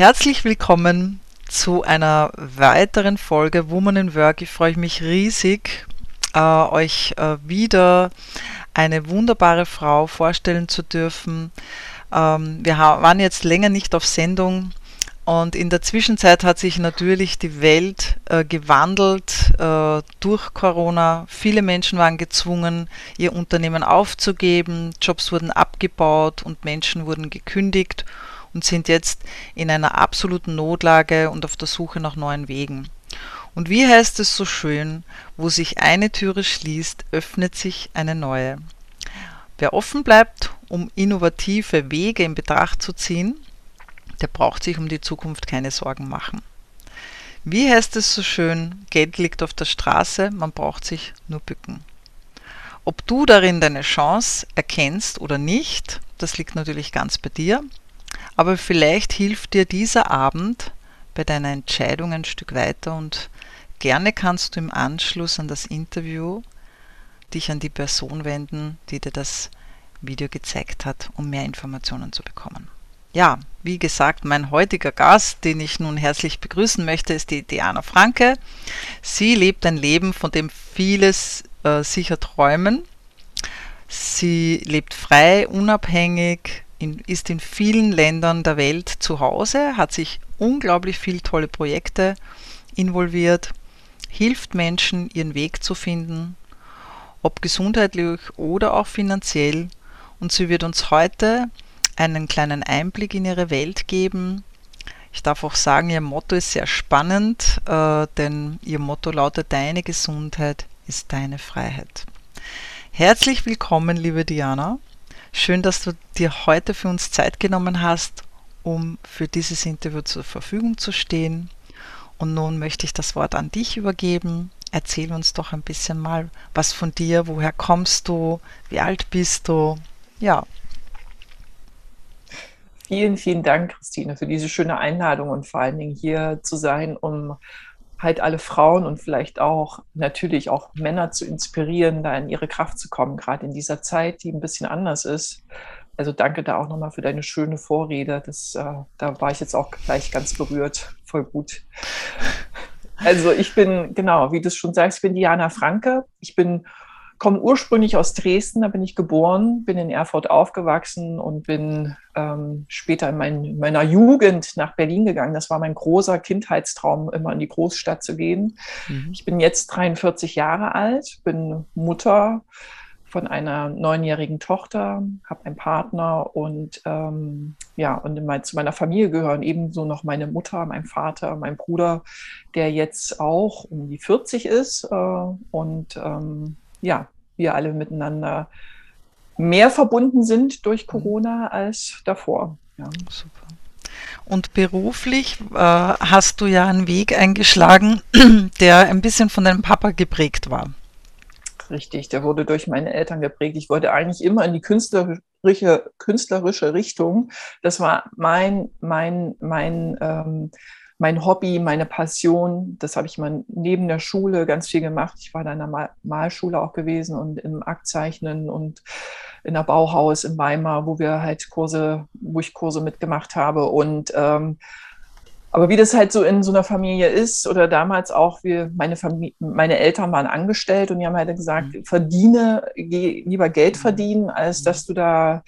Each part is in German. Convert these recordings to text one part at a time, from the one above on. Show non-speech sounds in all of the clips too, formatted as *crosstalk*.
herzlich willkommen zu einer weiteren Folge Woman in Work. Ich freue mich riesig, äh, euch äh, wieder eine wunderbare Frau vorstellen zu dürfen. Ähm, wir waren jetzt länger nicht auf Sendung und in der Zwischenzeit hat sich natürlich die Welt äh, gewandelt äh, durch Corona. Viele Menschen waren gezwungen, ihr Unternehmen aufzugeben, Jobs wurden abgebaut und Menschen wurden gekündigt und sind jetzt in einer absoluten Notlage und auf der Suche nach neuen Wegen. Und wie heißt es so schön, wo sich eine Türe schließt, öffnet sich eine neue. Wer offen bleibt, um innovative Wege in Betracht zu ziehen, der braucht sich um die Zukunft keine Sorgen machen. Wie heißt es so schön, Geld liegt auf der Straße, man braucht sich nur bücken. Ob du darin deine Chance erkennst oder nicht, das liegt natürlich ganz bei dir, aber vielleicht hilft dir dieser Abend bei deiner Entscheidung ein Stück weiter und gerne kannst du im Anschluss an das Interview dich an die Person wenden, die dir das Video gezeigt hat, um mehr Informationen zu bekommen. Ja, wie gesagt, mein heutiger Gast, den ich nun herzlich begrüßen möchte, ist die Diana Franke. Sie lebt ein Leben, von dem vieles äh, sicher träumen. Sie lebt frei, unabhängig, in, ist in vielen Ländern der Welt zu Hause, hat sich unglaublich viele tolle Projekte involviert, hilft Menschen, ihren Weg zu finden, ob gesundheitlich oder auch finanziell. Und sie wird uns heute einen kleinen Einblick in ihre Welt geben. Ich darf auch sagen, ihr Motto ist sehr spannend, äh, denn ihr Motto lautet, deine Gesundheit ist deine Freiheit. Herzlich willkommen, liebe Diana. Schön, dass du dir heute für uns Zeit genommen hast, um für dieses Interview zur Verfügung zu stehen. Und nun möchte ich das Wort an dich übergeben. Erzähl uns doch ein bisschen mal was von dir. Woher kommst du? Wie alt bist du? Ja, Vielen, vielen Dank, Christine, für diese schöne Einladung und vor allen Dingen hier zu sein, um halt alle Frauen und vielleicht auch natürlich auch Männer zu inspirieren, da in ihre Kraft zu kommen, gerade in dieser Zeit, die ein bisschen anders ist. Also danke da auch nochmal für deine schöne Vorrede. Das, äh, da war ich jetzt auch gleich ganz berührt. Voll gut. Also ich bin, genau, wie du es schon sagst, ich bin Diana Franke. Ich bin komme ursprünglich aus Dresden, da bin ich geboren, bin in Erfurt aufgewachsen und bin ähm, später in, mein, in, meiner Jugend nach Berlin gegangen. Das war mein großer Kindheitstraum, immer in die Großstadt zu gehen. Mhm. Ich bin jetzt 43 Jahre alt, bin Mutter von einer neunjährigen Tochter, habe einen Partner und ähm, ja, und mein, zu meiner Familie gehören ebenso noch meine Mutter, mein Vater, mein Bruder, der jetzt auch um die 40 ist äh, und ähm, ja, wir alle miteinander mehr verbunden sind durch mhm. Corona als davor. Ja. Super. Und beruflich äh, hast du ja einen Weg eingeschlagen, *clears throat* der ein bisschen von deinem Papa geprägt war. Richtig, der wurde durch meine Eltern geprägt. Ich wollte eigentlich immer in die künstlerische, künstlerische Richtung. Das war mein, mein, mein ähm, mein Hobby, meine Passion. Das habe ich mal neben der Schule ganz viel gemacht. Ich war da in der Malschule auch gewesen und im Aktzeichnen und in der Bauhaus in Weimar, wo wir halt Kurse, wo ich Kurse mitgemacht habe. Und ähm, aber wie das halt so in so einer Familie ist oder damals auch, wir, meine, Familie, meine Eltern waren angestellt und die haben halt gesagt, mhm. verdiene, geh lieber Geld mhm. verdienen, als dass du da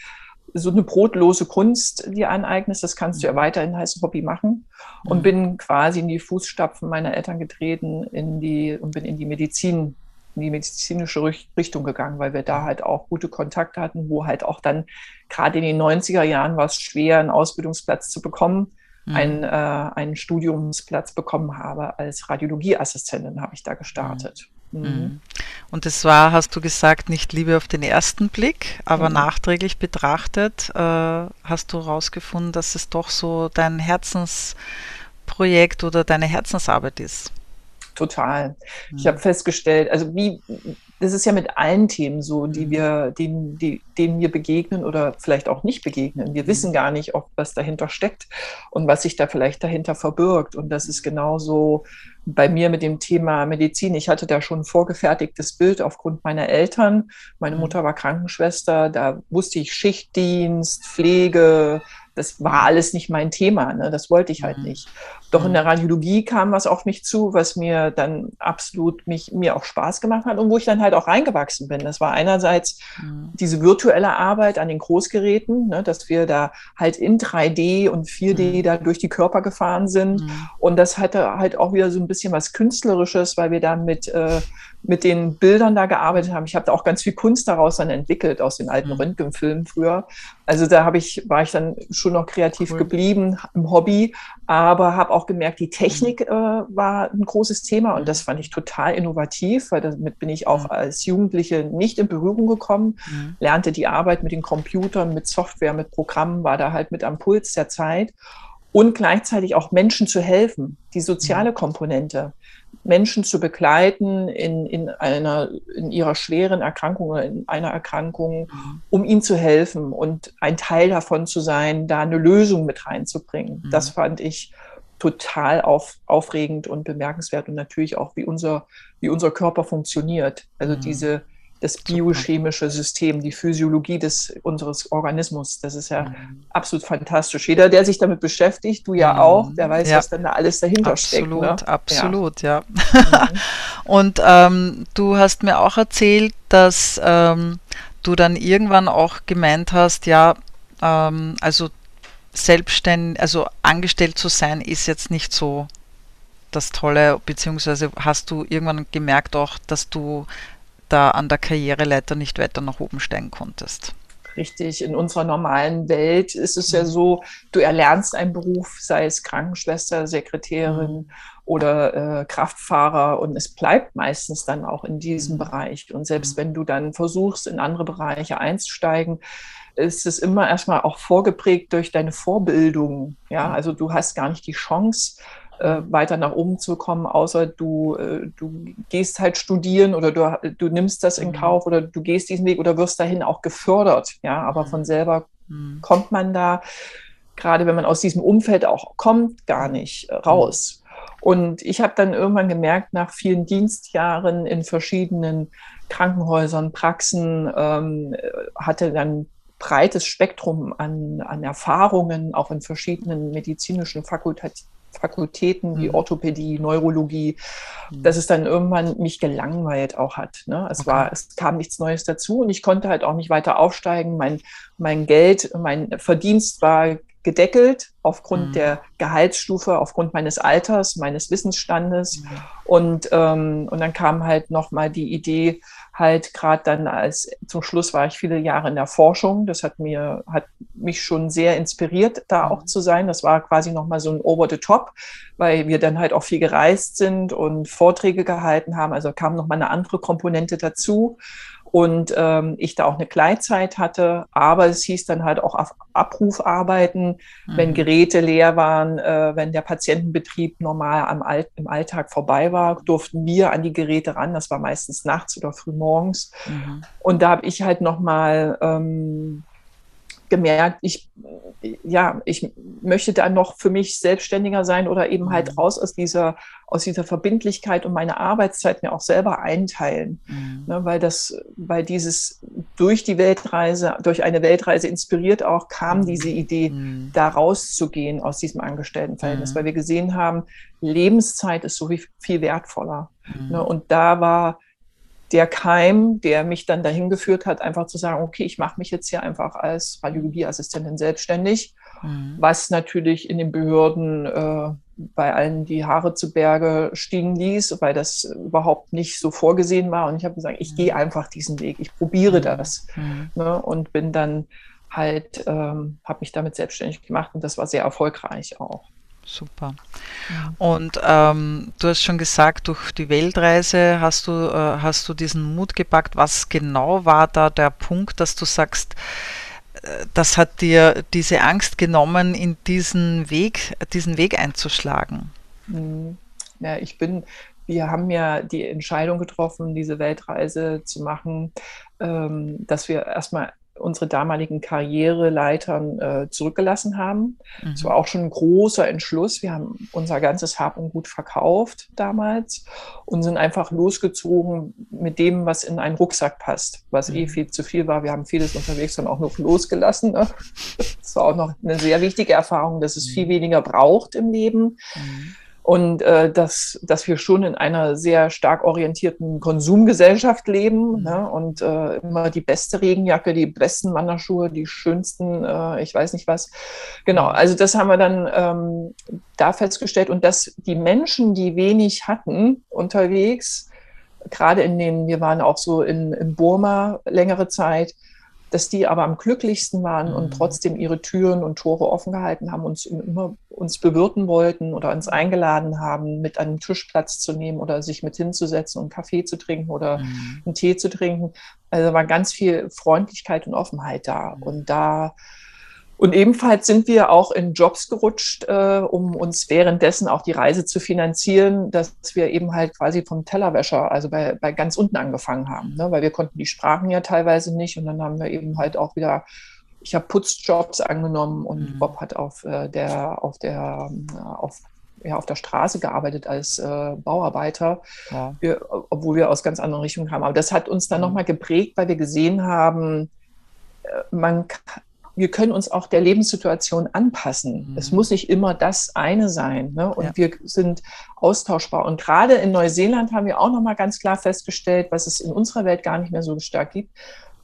so eine brotlose Kunst dir aneignest. Das kannst du ja mhm. weiterhin als Hobby machen. Und mhm. bin quasi in die Fußstapfen meiner Eltern getreten in die, und bin in die Medizin, in die medizinische Richtung gegangen, weil wir da halt auch gute Kontakte hatten, wo halt auch dann gerade in den 90er Jahren war es schwer, einen Ausbildungsplatz zu bekommen. Mhm. Einen, äh, einen Studiumsplatz bekommen habe als Radiologieassistentin, habe ich da gestartet. Mhm. Mhm. mhm. Und das war, hast du gesagt, nicht Liebe auf den ersten Blick, aber mhm. nachträglich betrachtet äh, hast du herausgefunden, dass es doch so dein Herzensprojekt oder deine Herzensarbeit ist. Total. Mhm. Ich habe festgestellt, also wie das ist ja mit allen Themen so, die mhm. wir, denen, die, denen wir begegnen oder vielleicht auch nicht begegnen. Wir wissen gar nicht, ob was dahinter steckt und was sich da vielleicht dahinter verbirgt. Und das ist genauso bei mir mit dem Thema Medizin. Ich hatte da schon ein vorgefertigtes Bild aufgrund meiner Eltern. Meine mhm. Mutter war Krankenschwester, da wusste ich Schichtdienst, Pflege, das war alles nicht mein Thema, ne? das wollte ich halt mhm. nicht. Doch in mhm. der Radiologie kam was auf mich zu, was mir dann absolut mich, mir auch Spaß gemacht hat und wo ich dann halt auch reingewachsen bin. Das war einerseits mhm. diese virtuelle Arbeit an den Großgeräten, ne? dass wir da halt in 3D und 4D mhm. da durch die Körper gefahren sind. Mhm. Und das hatte halt auch wieder so ein bisschen was Künstlerisches, weil wir da mit äh, mit den Bildern da gearbeitet haben. Ich habe da auch ganz viel Kunst daraus dann entwickelt aus den alten mhm. Röntgenfilmen früher. Also da habe ich war ich dann schon noch kreativ cool. geblieben im Hobby, aber habe auch gemerkt, die Technik mhm. äh, war ein großes Thema und das fand ich total innovativ, weil damit bin ich auch mhm. als Jugendliche nicht in Berührung gekommen. Mhm. Lernte die Arbeit mit den Computern, mit Software, mit Programmen, war da halt mit am Puls der Zeit und gleichzeitig auch Menschen zu helfen, die soziale mhm. Komponente. Menschen zu begleiten in, in, einer, in ihrer schweren Erkrankung oder in einer Erkrankung, mhm. um ihnen zu helfen und ein Teil davon zu sein, da eine Lösung mit reinzubringen. Mhm. Das fand ich total auf, aufregend und bemerkenswert und natürlich auch, wie unser, wie unser Körper funktioniert. Also mhm. diese das biochemische System, die Physiologie des, unseres Organismus. Das ist ja mhm. absolut fantastisch. Jeder, der sich damit beschäftigt, du ja mhm. auch, der weiß, ja. was dann da alles dahinter absolut, steckt. Ne? Absolut, ja. ja. Mhm. *laughs* Und ähm, du hast mir auch erzählt, dass ähm, du dann irgendwann auch gemeint hast, ja, ähm, also selbstständig, also angestellt zu sein, ist jetzt nicht so das Tolle, beziehungsweise hast du irgendwann gemerkt auch, dass du da an der Karriereleiter nicht weiter nach oben steigen konntest. Richtig, in unserer normalen Welt ist es ja mhm. so, du erlernst einen Beruf, sei es Krankenschwester, Sekretärin mhm. oder äh, Kraftfahrer und es bleibt meistens dann auch in diesem mhm. Bereich. Und selbst wenn du dann versuchst, in andere Bereiche einzusteigen, ist es immer erstmal auch vorgeprägt durch deine Vorbildung. Ja, also du hast gar nicht die Chance, äh, weiter nach oben zu kommen, außer du, äh, du gehst halt studieren oder du, du nimmst das in mhm. Kauf oder du gehst diesen Weg oder wirst dahin auch gefördert. Ja, aber von mhm. selber mhm. kommt man da, gerade wenn man aus diesem Umfeld auch kommt, gar nicht äh, raus. Und ich habe dann irgendwann gemerkt, nach vielen Dienstjahren in verschiedenen Krankenhäusern, Praxen, ähm, hatte dann breites Spektrum an, an Erfahrungen, auch in verschiedenen medizinischen Fakultäten Fakultäten wie mhm. Orthopädie, Neurologie, mhm. dass es dann irgendwann mich gelangweilt auch hat. Ne? Es, okay. war, es kam nichts Neues dazu und ich konnte halt auch nicht weiter aufsteigen. Mein, mein Geld, mein Verdienst war gedeckelt aufgrund mhm. der Gehaltsstufe, aufgrund meines Alters, meines Wissensstandes. Mhm. Und, ähm, und dann kam halt nochmal die Idee, halt gerade dann als zum Schluss war ich viele Jahre in der Forschung. Das hat mir, hat mich schon sehr inspiriert, da mhm. auch zu sein. Das war quasi nochmal so ein Over the Top, weil wir dann halt auch viel gereist sind und Vorträge gehalten haben. Also kam nochmal eine andere Komponente dazu und ähm, ich da auch eine Gleitzeit hatte, aber es hieß dann halt auch auf Abruf arbeiten, mhm. wenn Geräte leer waren, äh, wenn der Patientenbetrieb normal am All im Alltag vorbei war, durften wir an die Geräte ran. Das war meistens nachts oder früh morgens. Mhm. Und da habe ich halt nochmal ähm, gemerkt, ich, ja, ich möchte da noch für mich selbstständiger sein oder eben halt mhm. raus aus dieser, aus dieser Verbindlichkeit und meine Arbeitszeit mir auch selber einteilen. Mhm. Ne, weil das, weil dieses durch die Weltreise, durch eine Weltreise inspiriert auch, kam mhm. diese Idee, mhm. da rauszugehen aus diesem Angestelltenverhältnis, mhm. weil wir gesehen haben, Lebenszeit ist so viel wertvoller. Ne, mhm. und da war, der Keim, der mich dann dahin geführt hat, einfach zu sagen, okay, ich mache mich jetzt hier einfach als Radiologieassistentin selbstständig, mhm. was natürlich in den Behörden äh, bei allen die Haare zu Berge stiegen ließ, weil das überhaupt nicht so vorgesehen war. Und ich habe gesagt, ich mhm. gehe einfach diesen Weg, ich probiere mhm. das mhm. ne, und bin dann halt, ähm, habe mich damit selbstständig gemacht und das war sehr erfolgreich auch. Super. Und ähm, du hast schon gesagt, durch die Weltreise hast du, äh, hast du diesen Mut gepackt. Was genau war da der Punkt, dass du sagst, äh, das hat dir diese Angst genommen, in diesen Weg, diesen Weg einzuschlagen? Mhm. Ja, ich bin, wir haben ja die Entscheidung getroffen, diese Weltreise zu machen, ähm, dass wir erstmal unsere damaligen Karriereleitern äh, zurückgelassen haben. Es mhm. war auch schon ein großer Entschluss. Wir haben unser ganzes Hab und Gut verkauft damals und sind einfach losgezogen mit dem, was in einen Rucksack passt, was eh mhm. eh viel zu viel war. Wir haben vieles unterwegs dann auch noch losgelassen. Ne? Das war auch noch eine sehr wichtige Erfahrung, dass es viel mhm. weniger braucht im Leben. Mhm und äh, dass, dass wir schon in einer sehr stark orientierten Konsumgesellschaft leben mhm. ne? und äh, immer die beste Regenjacke, die besten Wanderschuhe, die schönsten, äh, ich weiß nicht was. Genau, mhm. also das haben wir dann ähm, da festgestellt und dass die Menschen, die wenig hatten unterwegs, gerade in den, wir waren auch so in, in Burma längere Zeit, dass die aber am glücklichsten waren mhm. und trotzdem ihre Türen und Tore offen gehalten haben, uns immer uns bewirten wollten oder uns eingeladen haben, mit einem Tisch Platz zu nehmen oder sich mit hinzusetzen und Kaffee zu trinken oder mhm. einen Tee zu trinken. Also war ganz viel Freundlichkeit und Offenheit da. Mhm. Und da und ebenfalls sind wir auch in Jobs gerutscht, äh, um uns währenddessen auch die Reise zu finanzieren, dass wir eben halt quasi vom Tellerwäscher, also bei, bei ganz unten angefangen haben, ne? weil wir konnten die Sprachen ja teilweise nicht und dann haben wir eben halt auch wieder ich habe Putzjobs angenommen und mhm. Bob hat auf äh, der auf der äh, auf ja, auf der Straße gearbeitet als äh, Bauarbeiter, ja. wir, obwohl wir aus ganz anderen Richtungen kamen. Aber das hat uns dann mhm. nochmal geprägt, weil wir gesehen haben, äh, man, wir können uns auch der Lebenssituation anpassen. Mhm. Es muss nicht immer das eine sein. Ne? Und ja. wir sind austauschbar. Und gerade in Neuseeland haben wir auch nochmal ganz klar festgestellt, was es in unserer Welt gar nicht mehr so stark gibt,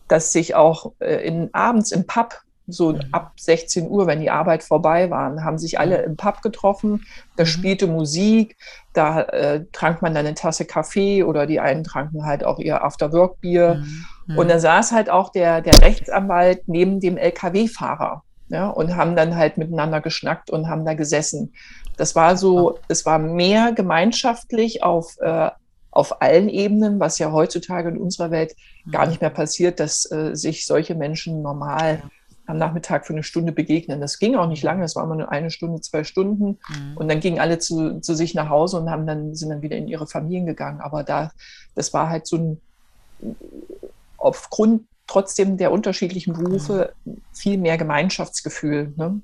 dass sich auch äh, in, abends im Pub so mhm. ab 16 Uhr, wenn die Arbeit vorbei war, haben sich alle im Pub getroffen, da mhm. spielte Musik, da äh, trank man dann eine Tasse Kaffee oder die einen tranken halt auch ihr After-Work-Bier. Mhm. Mhm. Und da saß halt auch der, der Rechtsanwalt neben dem LKW-Fahrer ja, und haben dann halt miteinander geschnackt und haben da gesessen. Das war so, es war mehr gemeinschaftlich auf, äh, auf allen Ebenen, was ja heutzutage in unserer Welt gar mhm. nicht mehr passiert, dass äh, sich solche Menschen normal am Nachmittag für eine Stunde begegnen. Das ging auch nicht lange, es war immer nur eine Stunde, zwei Stunden. Mhm. Und dann gingen alle zu, zu sich nach Hause und haben dann, sind dann wieder in ihre Familien gegangen. Aber da, das war halt so ein, aufgrund trotzdem der unterschiedlichen Berufe viel mehr Gemeinschaftsgefühl. Ne?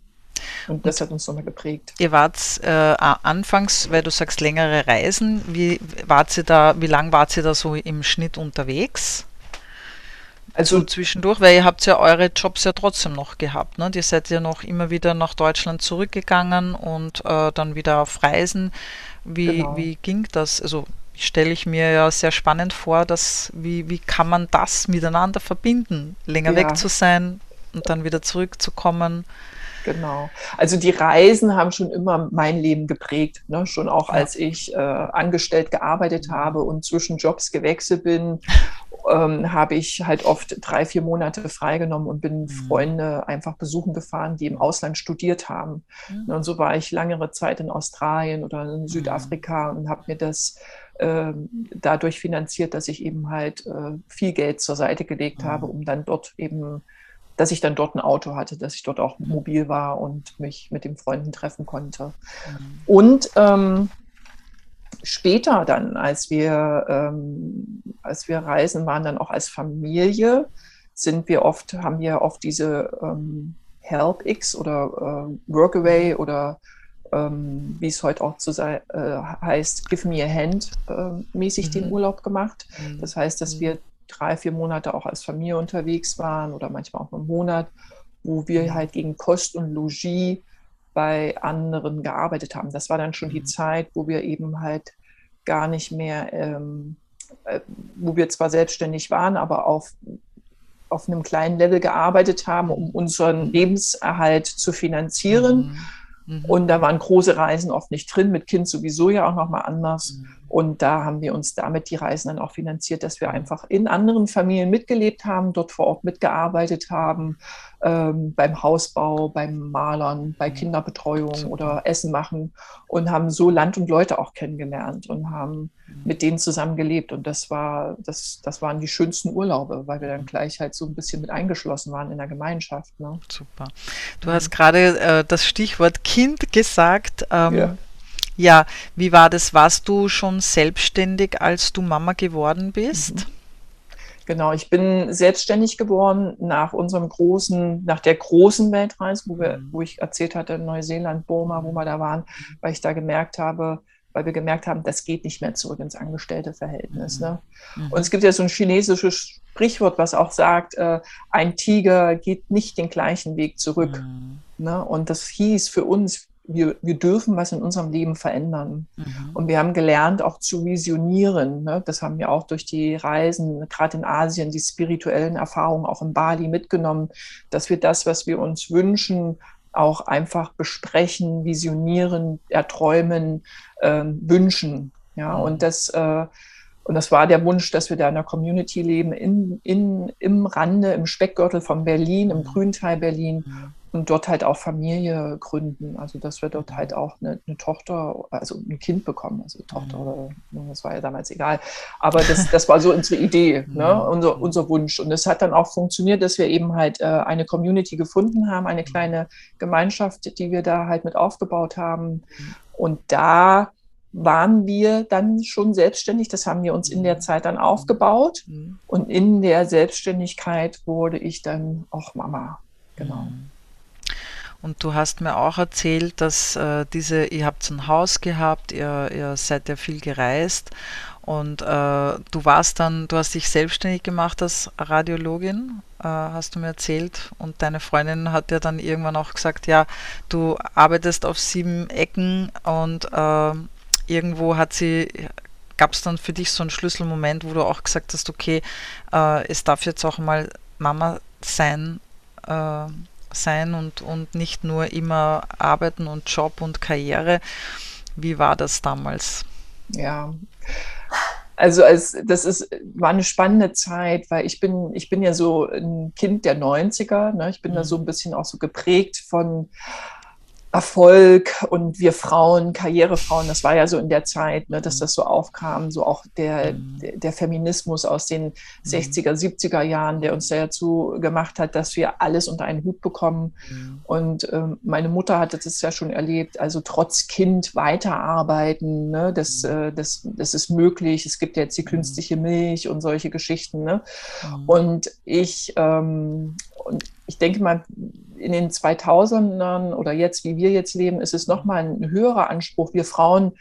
Und das hat uns nochmal geprägt. Ihr wart äh, anfangs, weil du sagst längere Reisen, wie wart ihr da, wie lang wart ihr da so im Schnitt unterwegs? Also zwischendurch, weil ihr habt ja eure Jobs ja trotzdem noch gehabt. Ne? Ihr seid ja noch immer wieder nach Deutschland zurückgegangen und äh, dann wieder auf Reisen. Wie, genau. wie ging das? Also stelle ich mir ja sehr spannend vor, dass wie, wie kann man das miteinander verbinden, länger ja. weg zu sein und dann wieder zurückzukommen. Genau. Also die Reisen haben schon immer mein Leben geprägt. Ne? Schon auch ja. als ich äh, angestellt gearbeitet habe und zwischen Jobs gewechselt bin ähm, habe ich halt oft drei, vier Monate freigenommen und bin mhm. Freunde einfach besuchen gefahren, die im Ausland studiert haben. Mhm. Und so war ich längere Zeit in Australien oder in Südafrika mhm. und habe mir das äh, dadurch finanziert, dass ich eben halt äh, viel Geld zur Seite gelegt mhm. habe, um dann dort eben dass ich dann dort ein Auto hatte, dass ich dort auch mobil war und mich mit den Freunden treffen konnte. Mhm. Und ähm, später dann, als wir, ähm, als wir reisen waren, dann auch als Familie, sind wir oft, haben wir oft diese ähm, Help X oder äh, Workaway oder ähm, wie es heute auch zu sein, äh, heißt, Give Me a Hand äh, mäßig mhm. den Urlaub gemacht. Mhm. Das heißt, dass mhm. wir drei, vier Monate auch als Familie unterwegs waren oder manchmal auch einen Monat, wo wir mhm. halt gegen Kost und Logis bei anderen gearbeitet haben. Das war dann schon die mhm. Zeit, wo wir eben halt gar nicht mehr, ähm, äh, wo wir zwar selbstständig waren, aber auf, auf einem kleinen Level gearbeitet haben, um unseren Lebenserhalt zu finanzieren. Mhm. Mhm. Und da waren große Reisen oft nicht drin, mit Kind sowieso ja auch nochmal anders. Mhm. Und da haben wir uns damit die Reisen dann auch finanziert, dass wir einfach in anderen Familien mitgelebt haben, dort vor Ort mitgearbeitet haben, ähm, beim Hausbau, beim Malern, bei mhm. Kinderbetreuung Super. oder Essen machen und haben so Land und Leute auch kennengelernt und haben mhm. mit denen zusammen gelebt. Und das war, das, das waren die schönsten Urlaube, weil wir dann mhm. gleich halt so ein bisschen mit eingeschlossen waren in der Gemeinschaft. Ne? Super. Du hast gerade äh, das Stichwort Kind gesagt. Ähm, ja. Ja, wie war das? Warst du schon selbstständig, als du Mama geworden bist? Mhm. Genau, ich bin selbstständig geworden nach unserem großen, nach der großen Weltreise, wo, wir, mhm. wo ich erzählt hatte, Neuseeland, Burma, wo wir da waren, weil ich da gemerkt habe, weil wir gemerkt haben, das geht nicht mehr zurück ins Angestellteverhältnis. Ne? Mhm. Und es gibt ja so ein chinesisches Sprichwort, was auch sagt, äh, ein Tiger geht nicht den gleichen Weg zurück. Mhm. Ne? Und das hieß für uns, wir, wir dürfen was in unserem Leben verändern. Mhm. Und wir haben gelernt, auch zu visionieren. Ne? Das haben wir auch durch die Reisen, gerade in Asien, die spirituellen Erfahrungen auch in Bali mitgenommen, dass wir das, was wir uns wünschen, auch einfach besprechen, visionieren, erträumen, äh, wünschen. Ja, mhm. und das, äh, und das war der Wunsch, dass wir da in einer Community leben, in, in, im Rande, im Speckgürtel von Berlin, im mhm. Grünteil Berlin. Mhm und dort halt auch Familie gründen. Also dass wir dort halt auch eine, eine Tochter, also ein Kind bekommen. Also Tochter mhm. oder das war ja damals egal. Aber das, *laughs* das war so unsere Idee, ne? Mhm. unser, unser Wunsch. Und es hat dann auch funktioniert, dass wir eben halt äh, eine Community gefunden haben, eine mhm. kleine Gemeinschaft, die wir da halt mit aufgebaut haben. Und da waren wir dann schon selbstständig. Das haben wir uns in der Zeit dann aufgebaut. Und in der Selbstständigkeit wurde ich dann auch Mama. Genau. Und du hast mir auch erzählt, dass äh, diese, ihr habt ein Haus gehabt, ihr, ihr seid ja viel gereist und äh, du warst dann, du hast dich selbstständig gemacht als Radiologin, äh, hast du mir erzählt. Und deine Freundin hat ja dann irgendwann auch gesagt, ja, du arbeitest auf sieben Ecken und äh, irgendwo hat sie, gab es dann für dich so einen Schlüsselmoment, wo du auch gesagt hast, okay, äh, es darf jetzt auch mal Mama sein äh, sein und, und nicht nur immer arbeiten und Job und Karriere. Wie war das damals? Ja, also als, das ist, war eine spannende Zeit, weil ich bin, ich bin ja so ein Kind der 90er. Ne? Ich bin mhm. da so ein bisschen auch so geprägt von Erfolg und wir Frauen, Karrierefrauen, das war ja so in der Zeit, ne, dass mhm. das so aufkam, so auch der, mhm. der, der, Feminismus aus den 60er, 70er Jahren, der uns dazu gemacht hat, dass wir alles unter einen Hut bekommen. Und ähm, meine Mutter hatte das ja schon erlebt, also trotz Kind weiterarbeiten, ne, das, äh, das, das ist möglich. Es gibt jetzt die künstliche Milch und solche Geschichten. Ne? Und ich, ähm, und ich denke mal, in den 2000ern oder jetzt, wie wir jetzt leben, ist es nochmal ein höherer Anspruch. Wir Frauen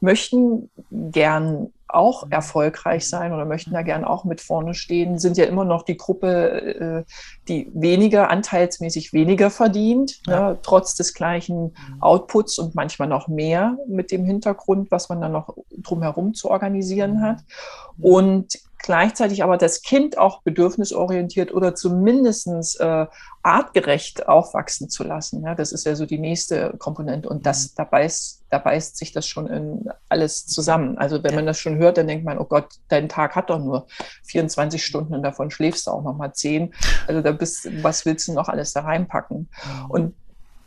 möchten gern auch mhm. erfolgreich sein oder möchten da gern auch mit vorne stehen, sind ja immer noch die Gruppe, äh, die weniger, anteilsmäßig weniger verdient, ja. ne, trotz des gleichen mhm. Outputs und manchmal noch mehr mit dem Hintergrund, was man dann noch drumherum zu organisieren hat. Mhm. Und gleichzeitig aber das Kind auch bedürfnisorientiert oder zumindest äh, artgerecht aufwachsen zu lassen. Ja, das ist ja so die nächste Komponente und das, mhm. da, beißt, da beißt sich das schon in alles zusammen. Also wenn ja. man das schon hört, dann denkt man, oh Gott, dein Tag hat doch nur 24 Stunden und davon schläfst du auch noch mal 10. Also da bist, was willst du noch alles da reinpacken? Mhm. Und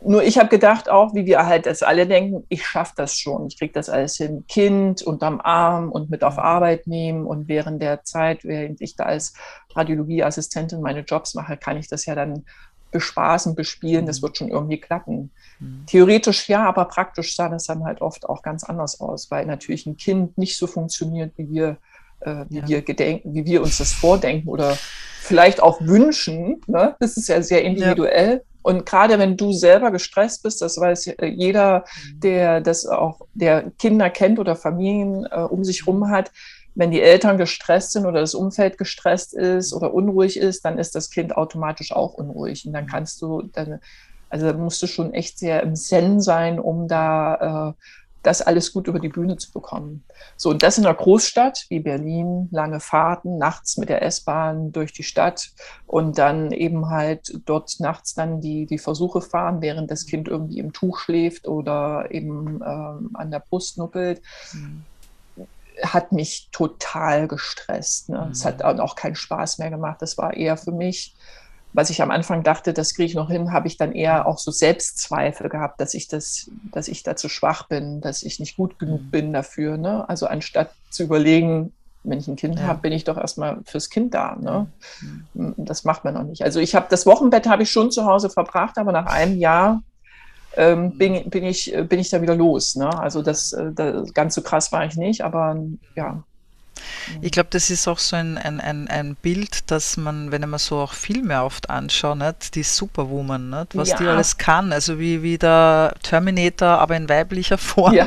nur ich habe gedacht auch, wie wir halt das alle denken, ich schaffe das schon. Ich kriege das alles hin. Kind unterm Arm und mit auf Arbeit nehmen. Und während der Zeit, während ich da als Radiologieassistentin meine Jobs mache, kann ich das ja dann bespaßen, bespielen. Das wird schon irgendwie klappen. Mhm. Theoretisch ja, aber praktisch sah das dann halt oft auch ganz anders aus, weil natürlich ein Kind nicht so funktioniert, wie wir, äh, wie ja. wir gedenken, wie wir uns das vordenken oder vielleicht auch wünschen. Ne? Das ist ja sehr individuell. Ja. Und gerade wenn du selber gestresst bist, das weiß jeder, mhm. der das auch, der Kinder kennt oder Familien äh, um sich herum hat, wenn die Eltern gestresst sind oder das Umfeld gestresst ist oder unruhig ist, dann ist das Kind automatisch auch unruhig. Und dann mhm. kannst du, dann, also musst du schon echt sehr im Zen sein, um da äh, das alles gut über die Bühne zu bekommen. So, und das in einer Großstadt wie Berlin, lange Fahrten, nachts mit der S-Bahn durch die Stadt und dann eben halt dort nachts dann die, die Versuche fahren, während das Kind irgendwie im Tuch schläft oder eben ähm, an der Brust nuppelt. Mhm hat mich total gestresst. Ne? Es hat mhm. auch keinen Spaß mehr gemacht. Das war eher für mich was ich am Anfang dachte, das kriege ich noch hin, habe ich dann eher auch so Selbstzweifel gehabt, dass ich das, dass ich da zu schwach bin, dass ich nicht gut genug mhm. bin dafür. Ne? Also anstatt zu überlegen, wenn ich ein Kind ja. habe, bin ich doch erstmal fürs Kind da. Ne? Mhm. Das macht man noch nicht. Also ich habe das Wochenbett habe ich schon zu Hause verbracht, aber nach einem Jahr ähm, mhm. bin, bin, ich, bin ich da wieder los. Ne? Also das, äh, das ganz so krass war ich nicht, aber ja, Ich glaube, das ist auch so ein, ein, ein, ein Bild, dass man, wenn man so auch Filme oft anschaut, nicht, die Superwoman, nicht, was ja. die alles kann, also wie, wie der Terminator, aber in weiblicher Form. Ja.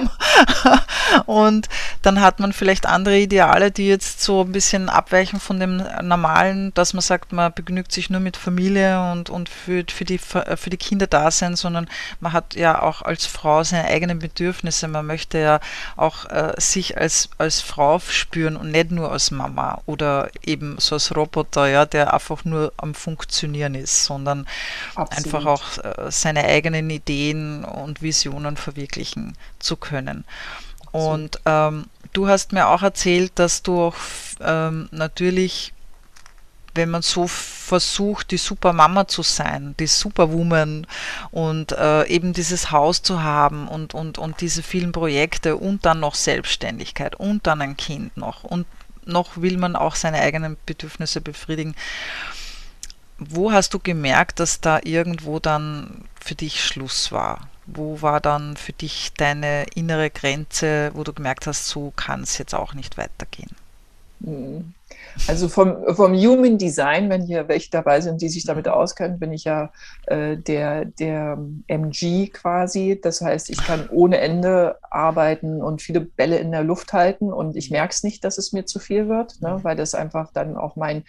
Und dann hat man vielleicht andere Ideale, die jetzt so ein bisschen abweichen von dem normalen, dass man sagt, man begnügt sich nur mit Familie und, und für, für, die, für die Kinder da sein, sondern man hat ja auch als Frau seine eigenen Bedürfnisse. Man möchte ja auch äh, sich als, als Frau spüren und nicht nur als Mama oder eben so als Roboter, ja, der einfach nur am Funktionieren ist, sondern Absolut. einfach auch äh, seine eigenen Ideen und Visionen verwirklichen zu können. Und ähm, du hast mir auch erzählt, dass du auch ähm, natürlich, wenn man so versucht, die Supermama zu sein, die Superwoman und äh, eben dieses Haus zu haben und, und, und diese vielen Projekte und dann noch Selbstständigkeit und dann ein Kind noch und noch will man auch seine eigenen Bedürfnisse befriedigen. Wo hast du gemerkt, dass da irgendwo dann für dich Schluss war? Wo war dann für dich deine innere Grenze, wo du gemerkt hast, so kann es jetzt auch nicht weitergehen? Hm. Also vom, vom Human Design, wenn hier welche dabei sind, die sich damit auskennen, bin ich ja äh, der, der MG quasi. Das heißt, ich kann ohne Ende arbeiten und viele Bälle in der Luft halten und ich merke es nicht, dass es mir zu viel wird, ne, mhm. weil das einfach dann auch mein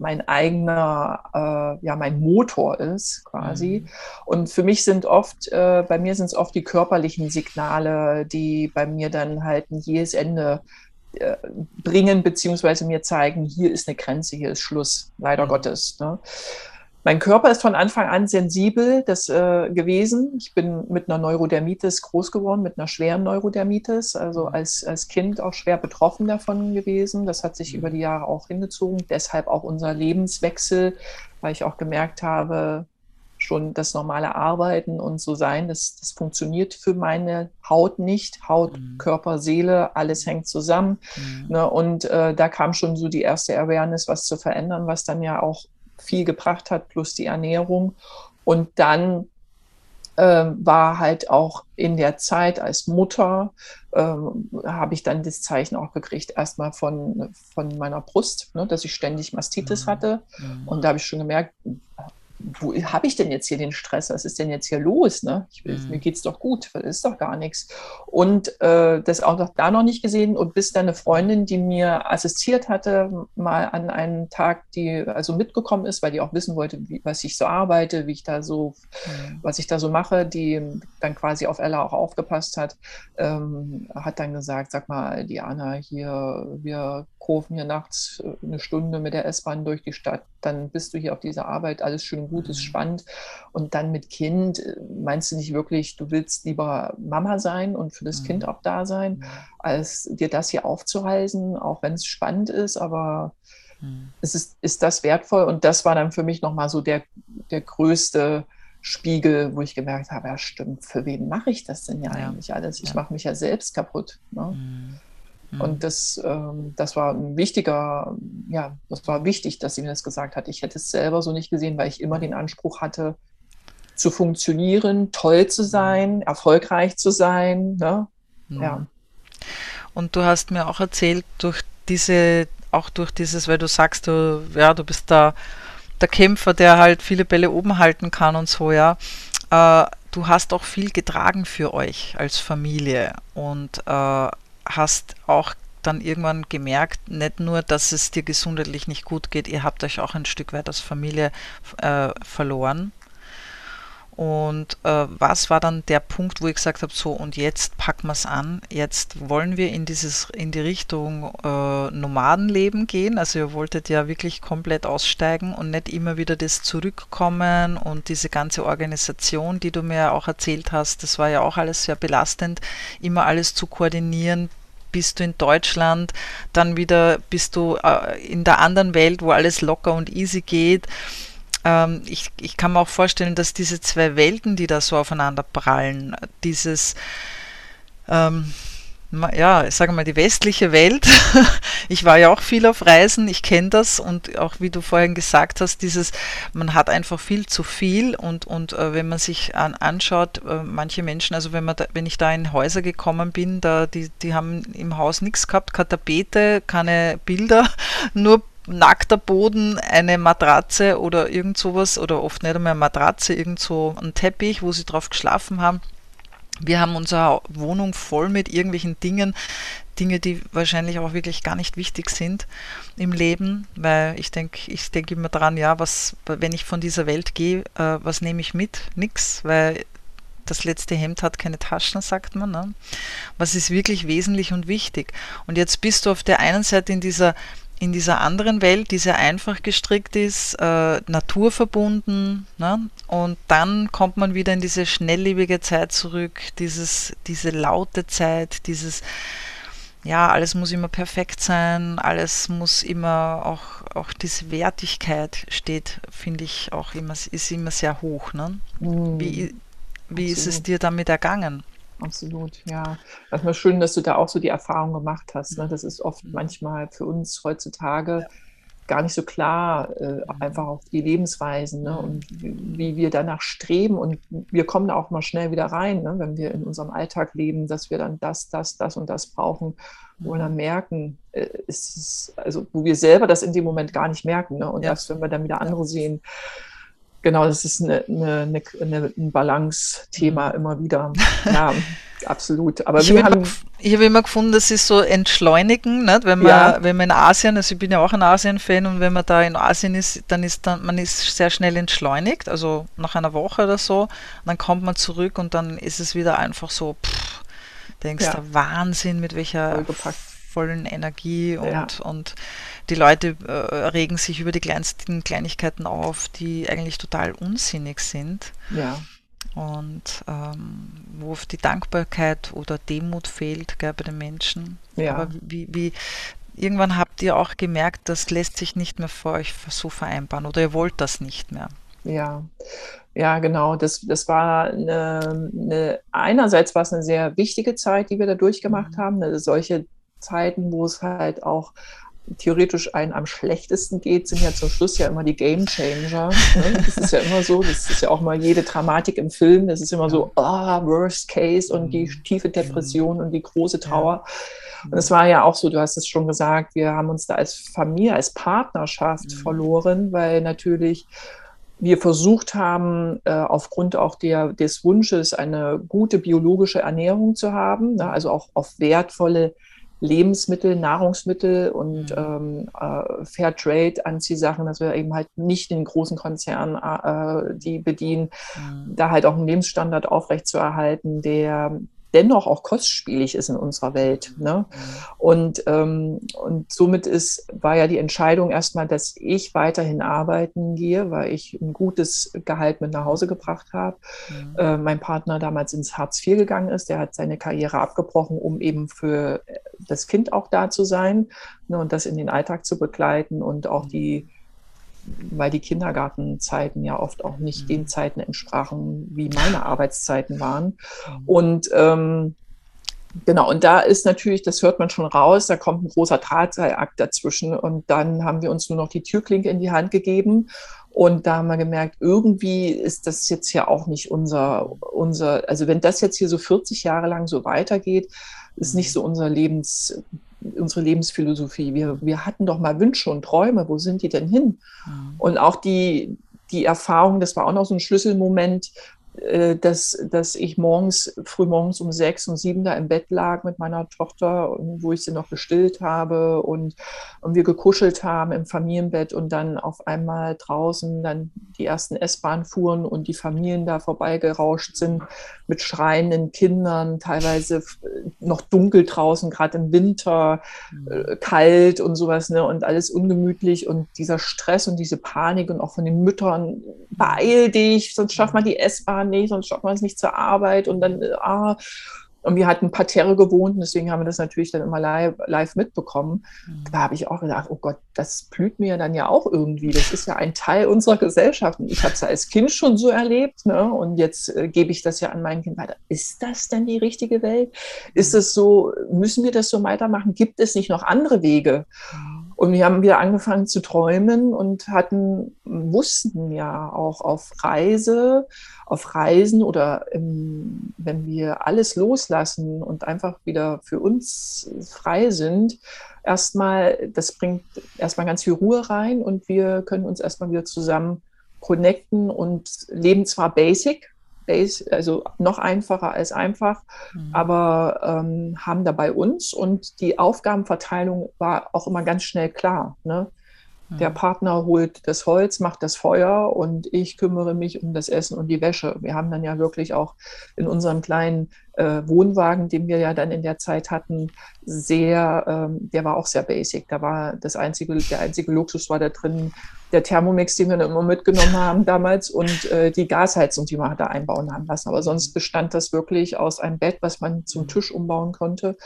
mein eigener, äh, ja, mein Motor ist quasi. Mhm. Und für mich sind oft, äh, bei mir sind es oft die körperlichen Signale, die bei mir dann halt ein jähes Ende äh, bringen, beziehungsweise mir zeigen, hier ist eine Grenze, hier ist Schluss, leider mhm. Gottes. Ne? Mein Körper ist von Anfang an sensibel das, äh, gewesen. Ich bin mit einer Neurodermitis groß geworden, mit einer schweren Neurodermitis, also als, als Kind auch schwer betroffen davon gewesen. Das hat sich mhm. über die Jahre auch hingezogen. Deshalb auch unser Lebenswechsel, weil ich auch gemerkt habe, schon das normale Arbeiten und so sein, das, das funktioniert für meine Haut nicht. Haut, mhm. Körper, Seele, alles hängt zusammen. Mhm. Ne, und äh, da kam schon so die erste Awareness, was zu verändern, was dann ja auch viel gebracht hat, plus die Ernährung. Und dann ähm, war halt auch in der Zeit als Mutter, ähm, habe ich dann das Zeichen auch gekriegt, erstmal von, von meiner Brust, ne, dass ich ständig Mastitis mhm. hatte. Mhm. Und da habe ich schon gemerkt, wo habe ich denn jetzt hier den Stress? Was ist denn jetzt hier los? Ne? Ich, mhm. Mir geht es doch gut, das ist doch gar nichts. Und äh, das auch noch da noch nicht gesehen. Und bis dann eine Freundin, die mir assistiert hatte, mal an einem Tag, die also mitgekommen ist, weil die auch wissen wollte, wie, was ich so arbeite, wie ich da so, mhm. was ich da so mache, die dann quasi auf Ella auch aufgepasst hat, ähm, hat dann gesagt, sag mal, Diana, hier, wir kurven hier nachts äh, eine Stunde mit der S-Bahn durch die Stadt, dann bist du hier auf dieser Arbeit, alles schön gut, ist spannend. Und dann mit Kind, äh, meinst du nicht wirklich, du willst lieber Mama sein und für das mhm. Kind auch da sein, mhm. als dir das hier aufzuhalsen, auch wenn es spannend ist, aber mhm. es ist, ist das wertvoll. Und das war dann für mich nochmal so der, der größte Spiegel, wo ich gemerkt habe, ja stimmt, für wen mache ich das denn ja, ja. eigentlich alles? Ich ja. mache mich ja selbst kaputt. Ne? Mhm. Und mhm. das, ähm, das war ein wichtiger, ja, das war wichtig, dass sie mir das gesagt hat. Ich hätte es selber so nicht gesehen, weil ich immer den Anspruch hatte, zu funktionieren, toll zu sein, erfolgreich zu sein. Ne? Mhm. Ja. Und du hast mir auch erzählt, durch diese, auch durch dieses, weil du sagst, du, ja, du bist da der Kämpfer, der halt viele Bälle oben halten kann und so, ja. Äh, du hast auch viel getragen für euch als Familie und äh, hast auch dann irgendwann gemerkt, nicht nur, dass es dir gesundheitlich nicht gut geht, ihr habt euch auch ein Stück weit als Familie äh, verloren. Und äh, was war dann der Punkt, wo ich gesagt habe, so und jetzt packen wir es an, jetzt wollen wir in dieses in die Richtung äh, Nomadenleben gehen. Also ihr wolltet ja wirklich komplett aussteigen und nicht immer wieder das Zurückkommen und diese ganze Organisation, die du mir auch erzählt hast, das war ja auch alles sehr belastend, immer alles zu koordinieren, bist du in Deutschland, dann wieder bist du äh, in der anderen Welt, wo alles locker und easy geht. Ähm, ich, ich kann mir auch vorstellen, dass diese zwei Welten, die da so aufeinander prallen, dieses ähm, ja, ich sage mal, die westliche Welt. *laughs* ich war ja auch viel auf Reisen, ich kenne das und auch wie du vorhin gesagt hast, dieses, man hat einfach viel zu viel und, und äh, wenn man sich an, anschaut, äh, manche Menschen, also wenn man da, wenn ich da in Häuser gekommen bin, da die, die haben im Haus nichts gehabt, keine Tapete, keine Bilder, *laughs* nur nackter Boden, eine Matratze oder irgend sowas oder oft nicht einmal eine Matratze, irgend so ein Teppich, wo sie drauf geschlafen haben. Wir haben unsere Wohnung voll mit irgendwelchen Dingen, Dinge, die wahrscheinlich auch wirklich gar nicht wichtig sind im Leben, weil ich denke, ich denke immer dran, ja, was, wenn ich von dieser Welt gehe, äh, was nehme ich mit? Nix, weil das letzte Hemd hat keine Taschen, sagt man. Ne? Was ist wirklich wesentlich und wichtig? Und jetzt bist du auf der einen Seite in dieser in dieser anderen Welt, die sehr einfach gestrickt ist, äh, naturverbunden. Ne? Und dann kommt man wieder in diese schnelllebige Zeit zurück, dieses, diese laute Zeit, dieses, ja, alles muss immer perfekt sein, alles muss immer auch, auch diese Wertigkeit steht, finde ich auch immer, ist immer sehr hoch. Ne? Mhm. Wie, wie ist es dir damit ergangen? Absolut, ja. Das ist schön, dass du da auch so die Erfahrung gemacht hast. Ne? Das ist oft manchmal für uns heutzutage gar nicht so klar, äh, einfach auf die Lebensweisen ne? und wie, wir danach streben. Und wir kommen da auch mal schnell wieder rein, ne? wenn wir in unserem Alltag leben, dass wir dann das, das, das und das brauchen, wo wir dann merken, äh, ist also wo wir selber das in dem Moment gar nicht merken. Ne? Und ja. erst wenn wir dann wieder andere sehen, genau, das ist eine, eine, eine, ein Balance-Thema mhm. immer wieder. *laughs* Ja, absolut. Aber ich habe immer, immer gefunden, das ist so entschleunigen, nicht? wenn man, ja. wenn man in Asien, also ich bin ja auch ein Asien-Fan und wenn man da in Asien ist, dann ist dann, man ist sehr schnell entschleunigt, also nach einer Woche oder so, dann kommt man zurück und dann ist es wieder einfach so, pff, denkst ja. du, Wahnsinn, mit welcher vollen Energie und, ja. und die Leute äh, regen sich über die kleinsten Kleinigkeiten auf, die eigentlich total unsinnig sind. Ja. Und ähm, wo oft die Dankbarkeit oder Demut fehlt gell, bei den Menschen. Ja. Aber wie, wie, irgendwann habt ihr auch gemerkt, das lässt sich nicht mehr für euch so vereinbaren oder ihr wollt das nicht mehr. Ja, ja, genau. Das, das war eine, eine, einerseits war es eine sehr wichtige Zeit, die wir da durchgemacht mhm. haben. Also solche Zeiten, wo es halt auch theoretisch einen am schlechtesten geht, sind ja zum Schluss ja immer die Game Changer. Ne? Das ist ja immer so, das ist ja auch mal jede Dramatik im Film, das ist immer so, ah, Worst Case und die mhm. tiefe Depression und die große Trauer. Und es war ja auch so, du hast es schon gesagt, wir haben uns da als Familie, als Partnerschaft mhm. verloren, weil natürlich wir versucht haben, äh, aufgrund auch der, des Wunsches, eine gute biologische Ernährung zu haben, ne? also auch auf wertvolle Lebensmittel, Nahrungsmittel und mhm. ähm, äh, Fairtrade Anziehsachen, dass wir eben halt nicht den großen Konzernen, äh, die bedienen, mhm. da halt auch einen Lebensstandard aufrechtzuerhalten, der dennoch auch kostspielig ist in unserer Welt. Ne? Und, ähm, und somit ist, war ja die Entscheidung erstmal, dass ich weiterhin arbeiten gehe, weil ich ein gutes Gehalt mit nach Hause gebracht habe. Mhm. Äh, mein Partner damals ins Hartz IV gegangen ist, der hat seine Karriere abgebrochen, um eben für das Kind auch da zu sein ne, und das in den Alltag zu begleiten und auch mhm. die weil die Kindergartenzeiten ja oft auch nicht mhm. den Zeiten entsprachen, wie meine Arbeitszeiten waren. Mhm. Und ähm, Genau, und da ist natürlich, das hört man schon raus, da kommt ein großer Tatseilakt dazwischen. Und dann haben wir uns nur noch die Türklinke in die Hand gegeben. Und da haben wir gemerkt, irgendwie ist das jetzt ja auch nicht unser, unser, also wenn das jetzt hier so 40 Jahre lang so weitergeht, ist nicht mhm. so unser Lebens, unsere Lebensphilosophie. Wir, wir hatten doch mal Wünsche und Träume, wo sind die denn hin? Mhm. Und auch die, die Erfahrung, das war auch noch so ein Schlüsselmoment, äh, dass, dass ich morgens, früh morgens um sechs und sieben da im Bett lag mit meiner Tochter, wo ich sie noch gestillt habe und, und wir gekuschelt haben im Familienbett und dann auf einmal draußen dann die ersten S-Bahn fuhren und die Familien da vorbeigerauscht sind mit schreienden Kindern, teilweise noch dunkel draußen, gerade im Winter, äh, kalt und sowas, ne, und alles ungemütlich. Und dieser Stress und diese Panik und auch von den Müttern, beeil dich, sonst schafft man die S-Bahn nicht, sonst schafft man es nicht zur Arbeit. Und dann, äh, ah, Und wir hatten Parterre gewohnt, deswegen haben wir das natürlich dann immer live, live mitbekommen. Mhm. Da habe ich auch gedacht, oh Gott, das blüht mir dann ja auch irgendwie. Das ist ja ein Teil unserer Gesellschaft. Und ich habe es als Kind schon so erlebt. Ne? Und jetzt äh, gebe ich das ja an mein Kind weiter. Ist das denn die richtige Welt? Ist es so, müssen wir das so weitermachen? Gibt es nicht noch andere Wege? Mhm. Und wir haben wieder angefangen zu träumen und hatten, wussten ja auch auf Reise, auf Reisen oder im, wenn wir alles loslassen und einfach wieder für uns frei sind, erstmal, das bringt erstmal ganz viel Ruhe rein und wir können uns erstmal wieder zusammen connecten und leben zwar basic, also noch einfacher als einfach, mhm. aber ähm, haben da bei uns und die Aufgabenverteilung war auch immer ganz schnell klar. Ne? Der mhm. Partner holt das Holz, macht das Feuer und ich kümmere mich um das Essen und die Wäsche. Wir haben dann ja wirklich auch in unserem kleinen äh, Wohnwagen, den wir ja dann in der Zeit hatten, sehr, ähm, der war auch sehr basic. Da war das einzige, der einzige Luxus war da drin der Thermomix, den wir dann immer mitgenommen haben damals und äh, die Gasheizung, die wir da einbauen haben lassen. Aber sonst bestand das wirklich aus einem Bett, was man zum Tisch umbauen konnte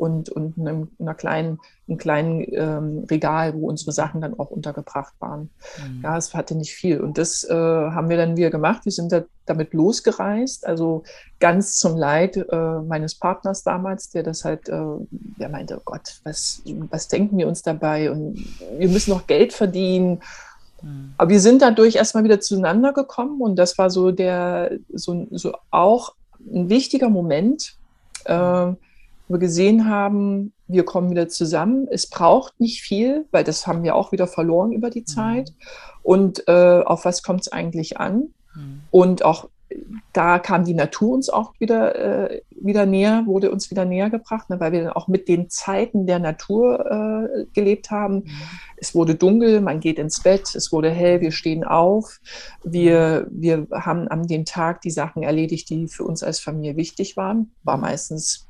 und, und einem, einer kleinen, einem kleinen ähm, Regal, wo unsere Sachen dann auch untergebracht waren. Mhm. Ja, es hatte nicht viel. Und das äh, haben wir dann wieder gemacht. Wir sind da, damit losgereist, also ganz zum Leid äh, meines Partners damals, der das halt, äh, der meinte, oh Gott, was, was denken wir uns dabei? Und wir müssen noch Geld verdienen. Mhm. Aber wir sind dadurch erstmal wieder zueinander gekommen und das war so der, so, so auch ein wichtiger Moment. Äh, wir gesehen haben, wir kommen wieder zusammen. Es braucht nicht viel, weil das haben wir auch wieder verloren über die mhm. Zeit. Und äh, auf was kommt es eigentlich an? Mhm. Und auch da kam die Natur uns auch wieder, äh, wieder näher, wurde uns wieder näher gebracht, ne, weil wir dann auch mit den Zeiten der Natur äh, gelebt haben. Mhm. Es wurde dunkel, man geht ins Bett, es wurde hell, wir stehen auf. Wir, wir haben an dem Tag die Sachen erledigt, die für uns als Familie wichtig waren. War meistens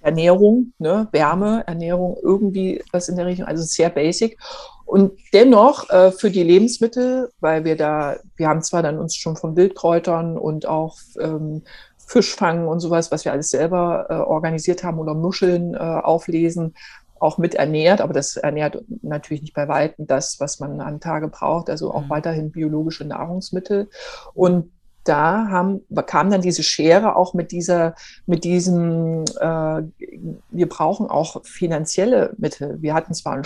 Ernährung, ne, Wärme, Ernährung, irgendwie was in der Richtung, also sehr basic. Und dennoch äh, für die Lebensmittel, weil wir da, wir haben zwar dann uns schon von Wildkräutern und auch ähm, Fischfangen und sowas, was wir alles selber äh, organisiert haben oder Muscheln äh, auflesen, auch mit ernährt, aber das ernährt natürlich nicht bei Weitem das, was man an Tage braucht, also auch mhm. weiterhin biologische Nahrungsmittel. Und da haben, kam dann diese Schere auch mit dieser, mit diesem, äh, wir brauchen auch finanzielle Mittel. Wir hatten zwar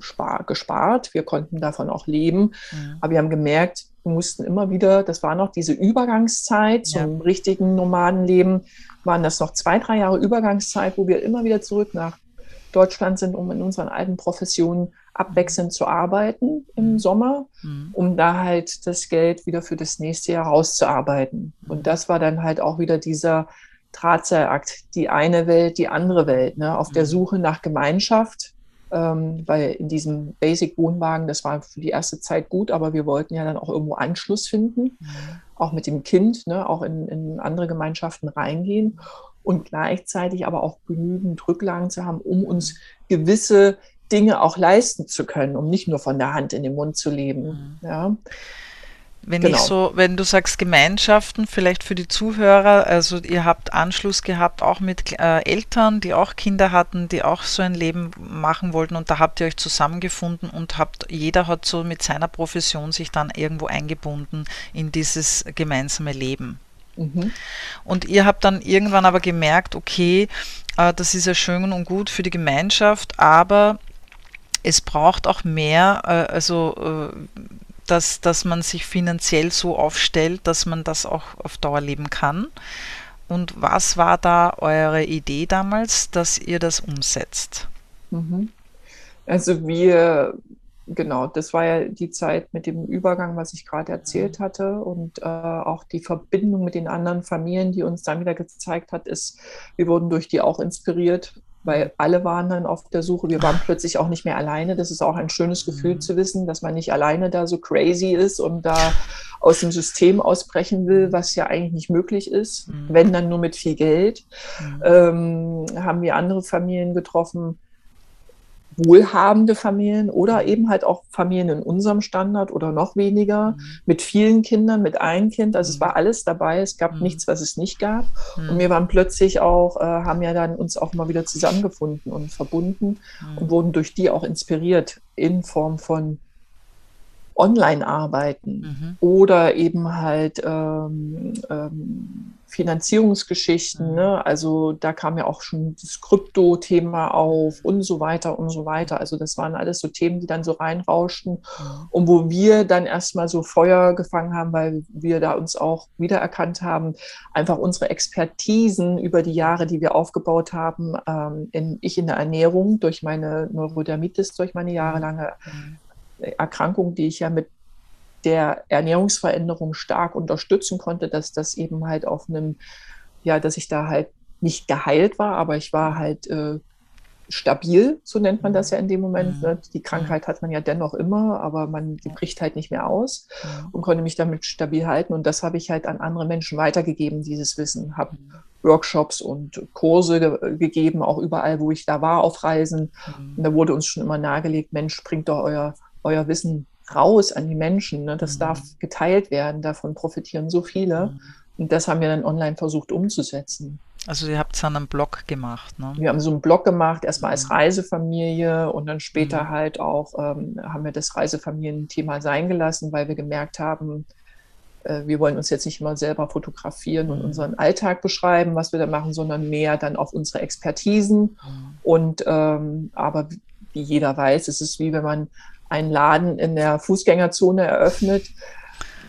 Spar, gespart, wir konnten davon auch leben, mhm. aber wir haben gemerkt, wir mussten immer wieder, das war noch diese Übergangszeit ja. zum richtigen Nomadenleben, waren das noch zwei, drei Jahre Übergangszeit, wo wir immer wieder zurück nach Deutschland sind, um in unseren alten Professionen abwechselnd zu arbeiten im mhm. Sommer, mhm. um da halt das Geld wieder für das nächste Jahr rauszuarbeiten. Mhm. Und das war dann halt auch wieder dieser Drahtseilakt, die eine Welt, die andere Welt, ne? auf der mhm. Suche nach Gemeinschaft. Ähm, weil in diesem Basic-Wohnwagen, das war für die erste Zeit gut, aber wir wollten ja dann auch irgendwo Anschluss finden, mhm. auch mit dem Kind, ne? auch in, in andere Gemeinschaften reingehen und gleichzeitig aber auch genügend Rücklagen zu haben, um uns gewisse Dinge auch leisten zu können, um nicht nur von der Hand in den Mund zu leben. Mhm. Ja. Wenn genau. ich so, wenn du sagst Gemeinschaften, vielleicht für die Zuhörer, also ihr habt Anschluss gehabt auch mit äh, Eltern, die auch Kinder hatten, die auch so ein Leben machen wollten und da habt ihr euch zusammengefunden und habt, jeder hat so mit seiner Profession sich dann irgendwo eingebunden in dieses gemeinsame Leben. Mhm. Und ihr habt dann irgendwann aber gemerkt, okay, äh, das ist ja schön und gut für die Gemeinschaft, aber es braucht auch mehr, äh, also äh, dass, dass man sich finanziell so aufstellt, dass man das auch auf Dauer leben kann. Und was war da eure Idee damals, dass ihr das umsetzt? Mhm. Also wir, genau, das war ja die Zeit mit dem Übergang, was ich gerade erzählt mhm. hatte und äh, auch die Verbindung mit den anderen Familien, die uns dann wieder gezeigt hat, ist, wir wurden durch die auch inspiriert, weil alle waren dann auf der Suche. Wir waren plötzlich auch nicht mehr alleine. Das ist auch ein schönes Gefühl mhm. zu wissen, dass man nicht alleine da so crazy ist und da aus dem System ausbrechen will, was ja eigentlich nicht möglich ist, mhm. wenn dann nur mit viel Geld. Mhm. Ähm, haben wir andere Familien getroffen, wohlhabende Familien oder eben halt auch Familien in unserem Standard oder noch weniger, mhm. mit vielen Kindern, mit einem Kind. Also mhm. es war alles dabei, es gab mhm. nichts, was es nicht gab. Und mhm. wir waren plötzlich auch, äh, haben ja dann uns auch mal wieder zusammengefunden und verbunden mhm. und wurden durch die auch inspiriert in Form von Online-Arbeiten mhm. oder eben halt ähm, ähm, Finanzierungsgeschichten. Mhm. Ne? Also da kam ja auch schon das Krypto-Thema auf und so weiter und so weiter. Also das waren alles so Themen, die dann so reinrauschten mhm. und wo wir dann erstmal so Feuer gefangen haben, weil wir da uns auch wiedererkannt haben, einfach unsere Expertisen über die Jahre, die wir aufgebaut haben, ähm, in, ich in der Ernährung durch meine Neurodermitis, durch meine jahrelange mhm. Erkrankung, die ich ja mit der Ernährungsveränderung stark unterstützen konnte, dass das eben halt auf einem, ja, dass ich da halt nicht geheilt war, aber ich war halt äh, stabil, so nennt man das ja in dem Moment. Mhm. Ne? Die Krankheit hat man ja dennoch immer, aber man die bricht halt nicht mehr aus mhm. und konnte mich damit stabil halten. Und das habe ich halt an andere Menschen weitergegeben, dieses Wissen. Habe mhm. Workshops und Kurse ge gegeben, auch überall, wo ich da war, auf Reisen. Und da wurde uns schon immer nahegelegt, Mensch, bringt doch euer euer Wissen raus an die Menschen. Ne? Das mhm. darf geteilt werden, davon profitieren so viele. Mhm. Und das haben wir dann online versucht umzusetzen. Also ihr habt es an einem Blog gemacht, ne? Wir haben so einen Blog gemacht, erstmal als mhm. Reisefamilie und dann später mhm. halt auch ähm, haben wir das Reisefamilienthema sein gelassen, weil wir gemerkt haben, äh, wir wollen uns jetzt nicht immer selber fotografieren und mhm. unseren Alltag beschreiben, was wir da machen, sondern mehr dann auf unsere Expertisen. Mhm. Und ähm, aber wie jeder weiß, es ist wie wenn man einen Laden in der Fußgängerzone eröffnet.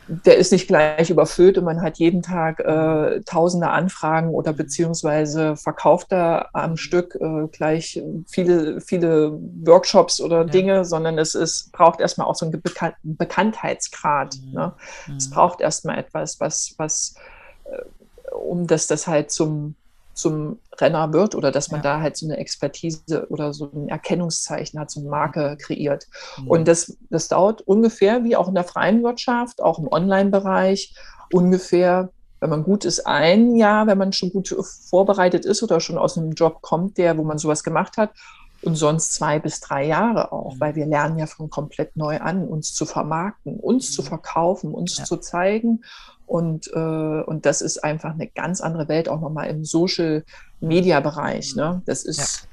Der ist nicht gleich überfüllt und man hat jeden Tag äh, tausende Anfragen oder beziehungsweise verkauft da am mhm. Stück äh, gleich viele, viele Workshops oder ja. Dinge, sondern es ist, braucht erstmal auch so einen Bekan Bekanntheitsgrad. Mhm. Ne? Mhm. Es braucht erstmal etwas, was, was äh, um das das halt zum, zum Renner wird oder dass man ja. da halt so eine Expertise oder so ein Erkennungszeichen hat, so eine Marke kreiert. Mhm. Und das, das dauert ungefähr wie auch in der freien Wirtschaft, auch im Online-Bereich, ungefähr, wenn man gut ist, ein Jahr, wenn man schon gut vorbereitet ist oder schon aus einem Job kommt, der, wo man sowas gemacht hat. Und sonst zwei bis drei Jahre auch, mhm. weil wir lernen ja von komplett neu an, uns zu vermarkten, uns mhm. zu verkaufen, uns ja. zu zeigen und, äh, und das ist einfach eine ganz andere Welt, auch nochmal im Social-Media-Bereich. Ne? Das ist. Ja.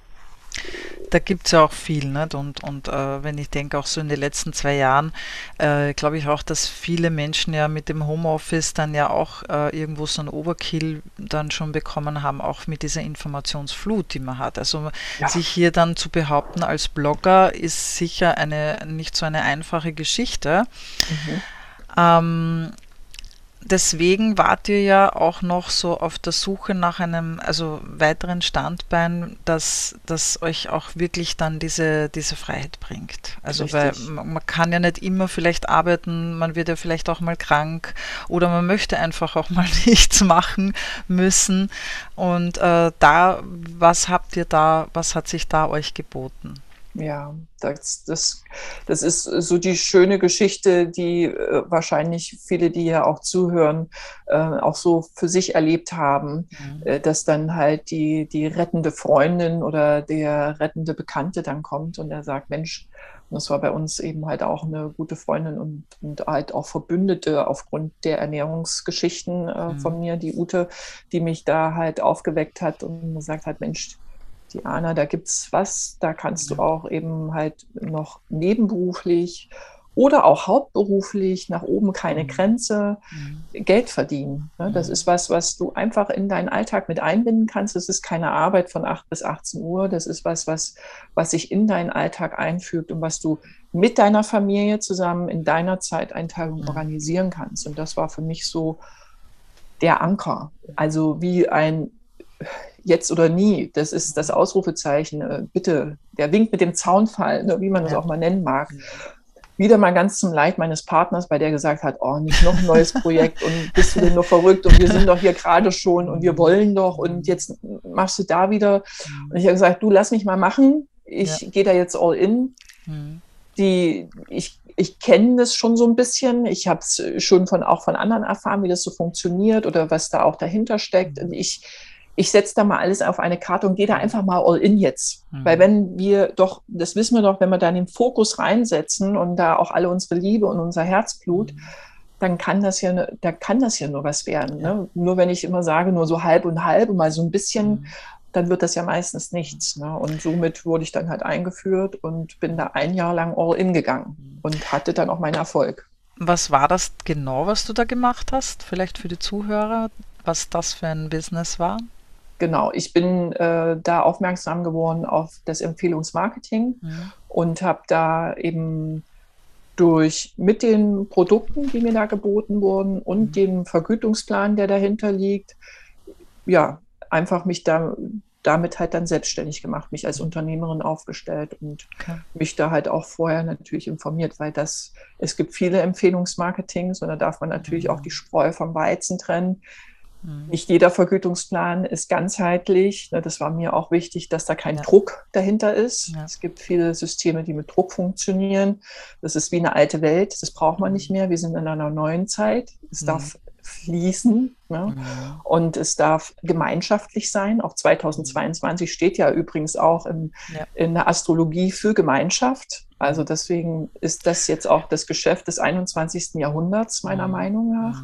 Da gibt es ja auch viel, nicht? und, und äh, wenn ich denke, auch so in den letzten zwei Jahren, äh, glaube ich auch, dass viele Menschen ja mit dem Homeoffice dann ja auch äh, irgendwo so einen Overkill dann schon bekommen haben, auch mit dieser Informationsflut, die man hat. Also ja. sich hier dann zu behaupten als Blogger ist sicher eine nicht so eine einfache Geschichte. Mhm. Ähm, deswegen wart ihr ja auch noch so auf der Suche nach einem also weiteren Standbein, das, das euch auch wirklich dann diese, diese Freiheit bringt. Also Richtig. weil man kann ja nicht immer vielleicht arbeiten, man wird ja vielleicht auch mal krank oder man möchte einfach auch *laughs* mal nichts machen müssen. Und äh, da, was habt ihr da, was hat sich da euch geboten? Ja, das, das, das ist so die schöne Geschichte, die äh, wahrscheinlich viele, die ja auch zuhören, äh, auch so für sich erlebt haben, mhm. äh, dass dann halt die, die rettende Freundin oder der rettende Bekannte dann kommt und er sagt, Mensch, und das war bei uns eben halt auch eine gute Freundin und, und halt auch Verbündete aufgrund der Ernährungsgeschichten äh, mhm. von mir, die Ute, die mich da halt aufgeweckt hat und gesagt hat, Mensch, Diana, da gibt es was, da kannst du auch eben halt noch nebenberuflich oder auch hauptberuflich nach oben keine mhm. Grenze mhm. Geld verdienen. Ne? Das ist was, was du einfach in deinen Alltag mit einbinden kannst. Das ist keine Arbeit von 8 bis 18 Uhr. Das ist was, was, was sich in deinen Alltag einfügt und was du mit deiner Familie zusammen in deiner Zeiteinteilung mhm. organisieren kannst. Und das war für mich so der Anker. Also wie ein jetzt oder nie, das ist das Ausrufezeichen, äh, bitte, der winkt mit dem Zaunfall, ne, wie man das auch mal nennen mag. Wieder mal ganz zum Leid meines Partners, bei der gesagt hat, oh, nicht noch ein neues Projekt und *laughs* bist du denn nur verrückt und wir sind doch hier gerade schon und wir wollen doch und jetzt machst du da wieder. Und ich habe gesagt, du lass mich mal machen, ich ja. gehe da jetzt all in. Mhm. Die, ich, ich kenne das schon so ein bisschen. Ich habe es schon von, auch von anderen erfahren, wie das so funktioniert oder was da auch dahinter steckt. Und ich, ich setze da mal alles auf eine Karte und gehe da einfach mal all in jetzt. Mhm. Weil wenn wir doch, das wissen wir doch, wenn wir da den Fokus reinsetzen und da auch alle unsere Liebe und unser Herzblut, mhm. dann kann das ja, da kann das ja nur was werden. Ne? Nur wenn ich immer sage, nur so halb und halb und mal so ein bisschen, mhm. dann wird das ja meistens nichts. Ne? Und somit wurde ich dann halt eingeführt und bin da ein Jahr lang all in gegangen mhm. und hatte dann auch meinen Erfolg. Was war das genau, was du da gemacht hast? Vielleicht für die Zuhörer, was das für ein Business war? Genau, ich bin äh, da aufmerksam geworden auf das Empfehlungsmarketing mhm. und habe da eben durch mit den Produkten, die mir da geboten wurden und mhm. dem Vergütungsplan, der dahinter liegt, ja, einfach mich da damit halt dann selbstständig gemacht, mich als Unternehmerin aufgestellt und okay. mich da halt auch vorher natürlich informiert, weil das, es gibt viele Empfehlungsmarketings und da darf man natürlich mhm. auch die Spreu vom Weizen trennen. Mhm. Nicht jeder Vergütungsplan ist ganzheitlich. Ne, das war mir auch wichtig, dass da kein ja. Druck dahinter ist. Ja. Es gibt viele Systeme, die mit Druck funktionieren. Das ist wie eine alte Welt. Das braucht man nicht mhm. mehr. Wir sind in einer neuen Zeit. Es mhm. darf fließen ne? mhm. und es darf gemeinschaftlich sein. Auch 2022 steht ja übrigens auch im, ja. in der Astrologie für Gemeinschaft. Also deswegen ist das jetzt auch das Geschäft des 21. Jahrhunderts meiner mhm. Meinung nach.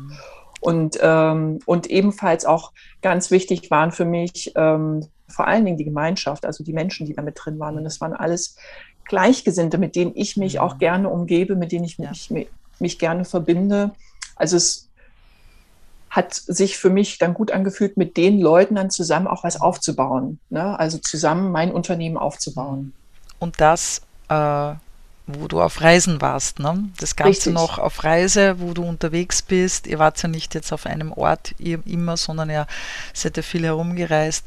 Und, ähm, und ebenfalls auch ganz wichtig waren für mich ähm, vor allen Dingen die Gemeinschaft, also die Menschen, die da mit drin waren. Und das waren alles Gleichgesinnte, mit denen ich mich auch mhm. gerne umgebe, mit denen ich mich, ja. mich, mich gerne verbinde. Also es hat sich für mich dann gut angefühlt, mit den Leuten dann zusammen auch was aufzubauen. Ne? Also zusammen mein Unternehmen aufzubauen. Und das äh, wo du auf Reisen warst. Ne? Das Ganze Richtig. noch auf Reise, wo du unterwegs bist. Ihr wart ja nicht jetzt auf einem Ort immer, sondern ihr seid ja viel herumgereist.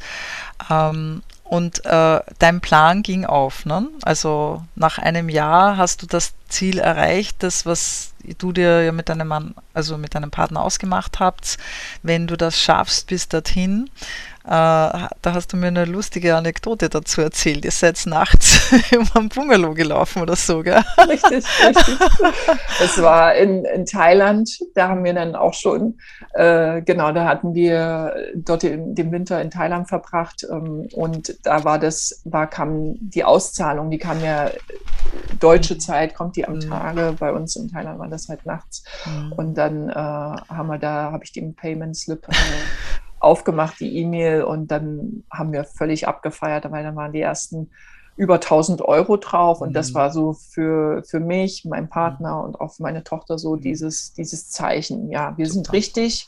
Ähm, und äh, dein Plan ging auf. Ne? Also nach einem Jahr hast du das Ziel erreicht, das, was du dir ja mit deinem Mann, also mit deinem Partner ausgemacht habt. Wenn du das schaffst bis dorthin, da hast du mir eine lustige Anekdote dazu erzählt. Ihr seid nachts *laughs* über ein Bungalow gelaufen oder so, gell? Richtig, richtig. Es war in, in Thailand, da haben wir dann auch schon, äh, genau, da hatten wir dort den, den Winter in Thailand verbracht ähm, und da war das, war kam die Auszahlung, die kam ja deutsche Zeit, kommt die am mhm. Tage. Bei uns in Thailand war das halt nachts. Mhm. Und dann äh, haben wir da, habe ich den Payment Slip äh, *laughs* aufgemacht, die E-Mail, und dann haben wir völlig abgefeiert, weil dann waren die ersten über 1000 Euro drauf. Und mhm. das war so für, für mich, mein Partner mhm. und auch für meine Tochter so mhm. dieses, dieses Zeichen. Ja, wir Super. sind richtig.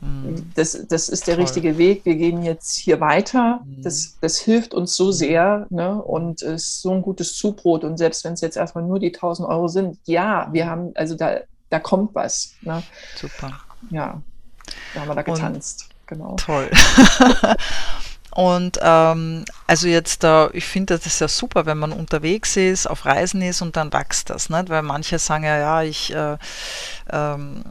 Mhm. Das, das ist der Toll. richtige Weg. Wir gehen jetzt hier weiter. Das, das hilft uns so sehr ne? und ist so ein gutes Zubrot. Und selbst wenn es jetzt erstmal nur die 1000 Euro sind, ja, wir haben, also da, da kommt was. Ne? Super. Ja, da haben wir da getanzt. Und genau. Toll. *laughs* Und ähm, also jetzt, äh, ich finde das ist ja super, wenn man unterwegs ist, auf Reisen ist und dann wächst das, nicht? weil manche sagen ja, ja, ich äh, ähm,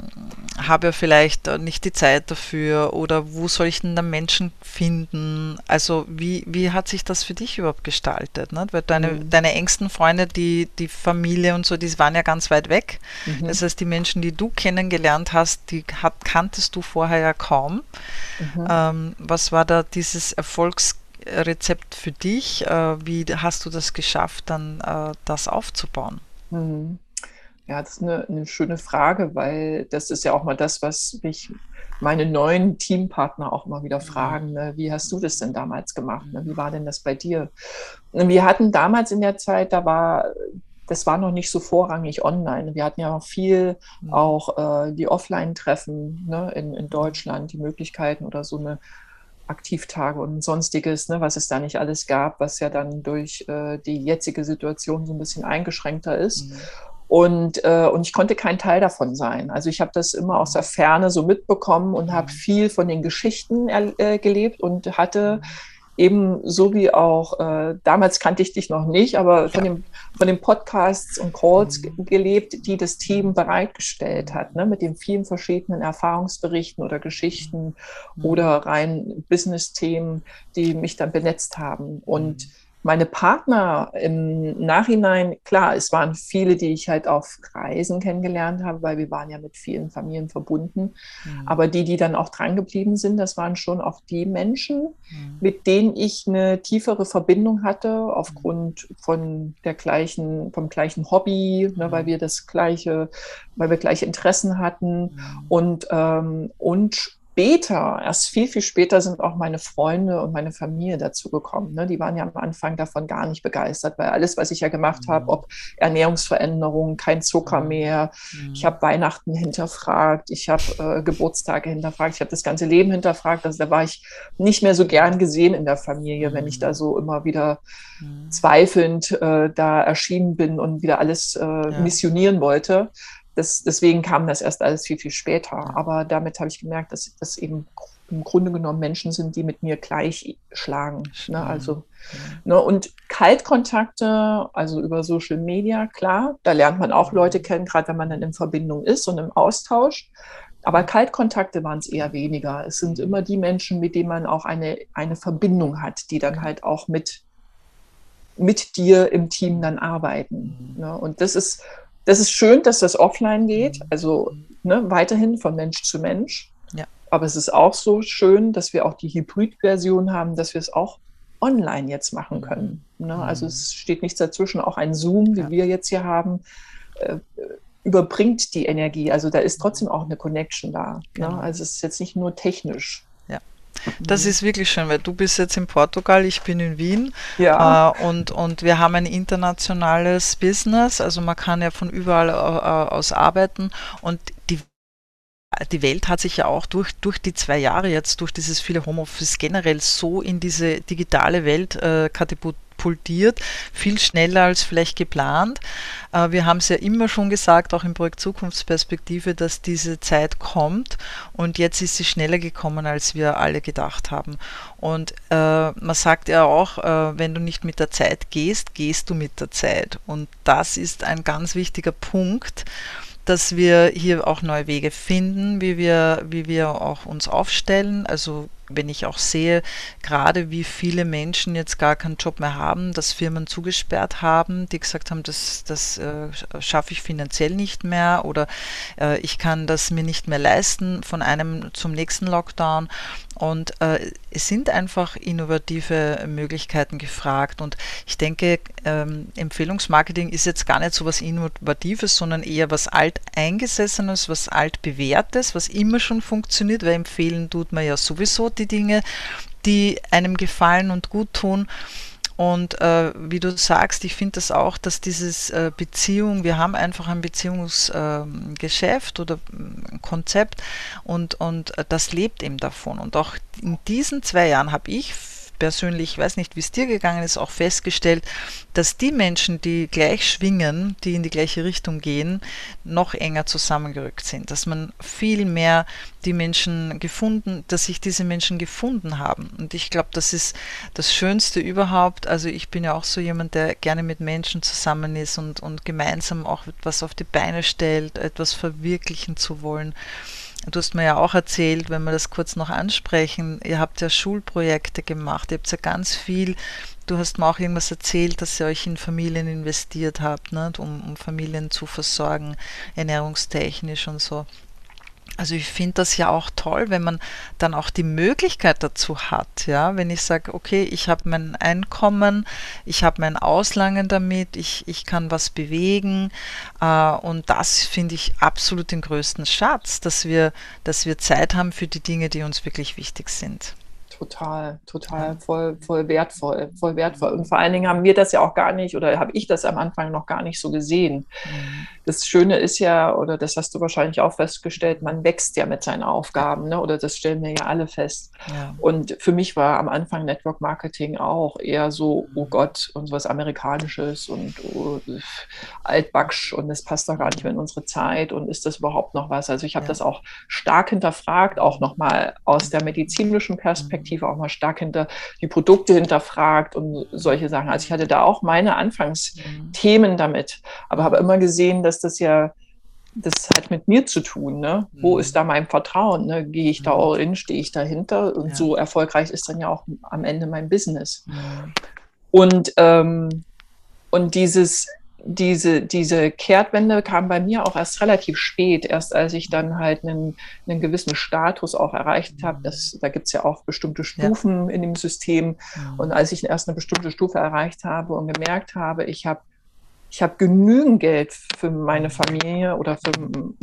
habe ja vielleicht nicht die Zeit dafür oder wo soll ich denn dann Menschen finden? Also wie, wie hat sich das für dich überhaupt gestaltet? Nicht? Weil deine, mhm. deine engsten Freunde, die, die Familie und so, die waren ja ganz weit weg. Mhm. Das heißt, die Menschen, die du kennengelernt hast, die hat, kanntest du vorher ja kaum. Mhm. Ähm, was war da dieses Erfolgsrezept für dich? Äh, wie hast du das geschafft, dann äh, das aufzubauen? Mhm. Ja, das ist eine, eine, schöne Frage, weil das ist ja auch mal das, was mich meine neuen Teampartner auch immer wieder mhm. fragen. Ne? Wie hast du das denn damals gemacht? Ne? Wie war denn das bei dir? Wir hatten damals in der Zeit, da war das war noch nicht so vorrangig online. Wir hatten ja auch viel mhm. auch äh, die Offline-Treffen ne, in, in Deutschland, die Möglichkeiten oder so eine Aktivtage und sonstiges, ne, was es da nicht alles gab, was ja dann durch äh, die jetzige Situation so ein bisschen eingeschränkter ist. Mhm. Und, äh, und ich konnte kein Teil davon sein. Also ich habe das immer aus der Ferne so mitbekommen und habe mhm. viel von den Geschichten äh, gelebt und hatte mhm eben so wie auch, äh, damals kannte ich dich noch nicht, aber von, ja. dem, von den Podcasts und Calls mhm. gelebt, die das Team bereitgestellt hat, ne, mit den vielen verschiedenen Erfahrungsberichten oder Geschichten mhm. oder rein Business-Themen, die mich dann benetzt haben. Und meine Partner im Nachhinein, klar, es waren viele, die ich halt auf Reisen kennengelernt habe, weil wir waren ja mit vielen Familien verbunden. Mhm. Aber die, die dann auch dran geblieben sind, das waren schon auch die Menschen, mhm. mit denen ich eine tiefere Verbindung hatte, aufgrund von der gleichen, vom gleichen Hobby, ne, weil mhm. wir das gleiche, weil wir gleiche Interessen hatten mhm. und, ähm, und später, erst viel, viel später sind auch meine Freunde und meine Familie dazu gekommen. Ne? Die waren ja am Anfang davon gar nicht begeistert, weil alles, was ich ja gemacht mhm. habe, ob Ernährungsveränderungen, kein Zucker mhm. mehr, mhm. ich habe Weihnachten hinterfragt, ich habe äh, Geburtstage hinterfragt, ich habe das ganze Leben hinterfragt. Also da war ich nicht mehr so gern gesehen in der Familie, wenn ich da mhm. so immer wieder mhm. zweifelnd äh, da erschienen bin und wieder alles äh, missionieren wollte das, deswegen kam das erst alles viel, viel später. Aber damit habe ich gemerkt, dass das eben im Grunde genommen Menschen sind, die mit mir gleich schlagen. Ne? Also, ne? Und Kaltkontakte, also über Social Media, klar, da lernt man auch Leute kennen, gerade wenn man dann in Verbindung ist und im Austausch. Aber Kaltkontakte waren es eher weniger. Es sind immer die Menschen, mit denen man auch eine, eine Verbindung hat, die dann halt auch mit, mit dir im Team dann arbeiten. Ne? Und das ist das ist schön, dass das offline geht, mhm. also ne, weiterhin von Mensch zu Mensch. Ja. Aber es ist auch so schön, dass wir auch die Hybrid-Version haben, dass wir es auch online jetzt machen können. Ne? Also es steht nichts dazwischen. Auch ein Zoom, wie ja. wir jetzt hier haben, äh, überbringt die Energie. Also da ist trotzdem auch eine Connection da. Ne? Genau. Ne? Also es ist jetzt nicht nur technisch. Das ist wirklich schön, weil du bist jetzt in Portugal, ich bin in Wien. Ja. Äh, und, und wir haben ein internationales Business, also man kann ja von überall äh, aus arbeiten. Und die die Welt hat sich ja auch durch, durch die zwei Jahre jetzt, durch dieses viele Homeoffice generell so in diese digitale Welt äh, katapultiert, viel schneller als vielleicht geplant. Äh, wir haben es ja immer schon gesagt, auch im Projekt Zukunftsperspektive, dass diese Zeit kommt und jetzt ist sie schneller gekommen, als wir alle gedacht haben. Und äh, man sagt ja auch, äh, wenn du nicht mit der Zeit gehst, gehst du mit der Zeit. Und das ist ein ganz wichtiger Punkt dass wir hier auch neue Wege finden, wie wir, wie wir auch uns aufstellen. Also wenn ich auch sehe, gerade wie viele Menschen jetzt gar keinen Job mehr haben, dass Firmen zugesperrt haben, die gesagt haben, das, das äh, schaffe ich finanziell nicht mehr oder äh, ich kann das mir nicht mehr leisten von einem zum nächsten Lockdown. Und äh, es sind einfach innovative Möglichkeiten gefragt. Und ich denke, ähm, Empfehlungsmarketing ist jetzt gar nicht so was Innovatives, sondern eher was Alteingesessenes, was Altbewährtes, was immer schon funktioniert, weil empfehlen tut man ja sowieso die Dinge, die einem gefallen und gut tun. Und äh, wie du sagst, ich finde das auch, dass dieses äh, Beziehung, wir haben einfach ein Beziehungsgeschäft äh, oder ein Konzept und, und äh, das lebt eben davon. Und auch in diesen zwei Jahren habe ich persönlich, ich weiß nicht, wie es dir gegangen ist, auch festgestellt, dass die Menschen, die gleich schwingen, die in die gleiche Richtung gehen, noch enger zusammengerückt sind. Dass man viel mehr die Menschen gefunden, dass sich diese Menschen gefunden haben. Und ich glaube, das ist das Schönste überhaupt. Also ich bin ja auch so jemand, der gerne mit Menschen zusammen ist und, und gemeinsam auch etwas auf die Beine stellt, etwas verwirklichen zu wollen. Du hast mir ja auch erzählt, wenn wir das kurz noch ansprechen, ihr habt ja Schulprojekte gemacht, ihr habt ja ganz viel, du hast mir auch irgendwas erzählt, dass ihr euch in Familien investiert habt, ne, um, um Familien zu versorgen, ernährungstechnisch und so. Also ich finde das ja auch toll, wenn man dann auch die Möglichkeit dazu hat, ja, wenn ich sage, okay, ich habe mein Einkommen, ich habe mein Auslangen damit, ich, ich kann was bewegen äh, und das finde ich absolut den größten Schatz, dass wir, dass wir Zeit haben für die Dinge, die uns wirklich wichtig sind total, total voll, voll wertvoll, voll wertvoll. Und vor allen Dingen haben wir das ja auch gar nicht oder habe ich das am Anfang noch gar nicht so gesehen. Mhm. Das Schöne ist ja, oder das hast du wahrscheinlich auch festgestellt, man wächst ja mit seinen Aufgaben, ne? oder das stellen wir ja alle fest. Ja. Und für mich war am Anfang Network Marketing auch eher so, oh mhm. Gott, und was Amerikanisches und oh, altbacksch und das passt doch gar nicht mehr in unsere Zeit und ist das überhaupt noch was? Also ich habe ja. das auch stark hinterfragt, auch nochmal aus der medizinischen Perspektive Perspektive auch mal stark hinter die Produkte hinterfragt und solche Sachen. Also ich hatte da auch meine Anfangsthemen damit, aber habe immer gesehen, dass das ja das hat mit mir zu tun. Ne? Mhm. Wo ist da mein Vertrauen? Ne? Gehe ich da mhm. all in, stehe ich dahinter? Und ja. so erfolgreich ist dann ja auch am Ende mein Business. Mhm. Und, ähm, und dieses, diese, diese Kehrtwende kam bei mir auch erst relativ spät, erst als ich dann halt einen, einen gewissen Status auch erreicht habe. Das, da gibt es ja auch bestimmte Stufen ja. in dem System. Mhm. Und als ich erst eine bestimmte Stufe erreicht habe und gemerkt habe, ich habe ich habe genügend Geld für meine Familie oder für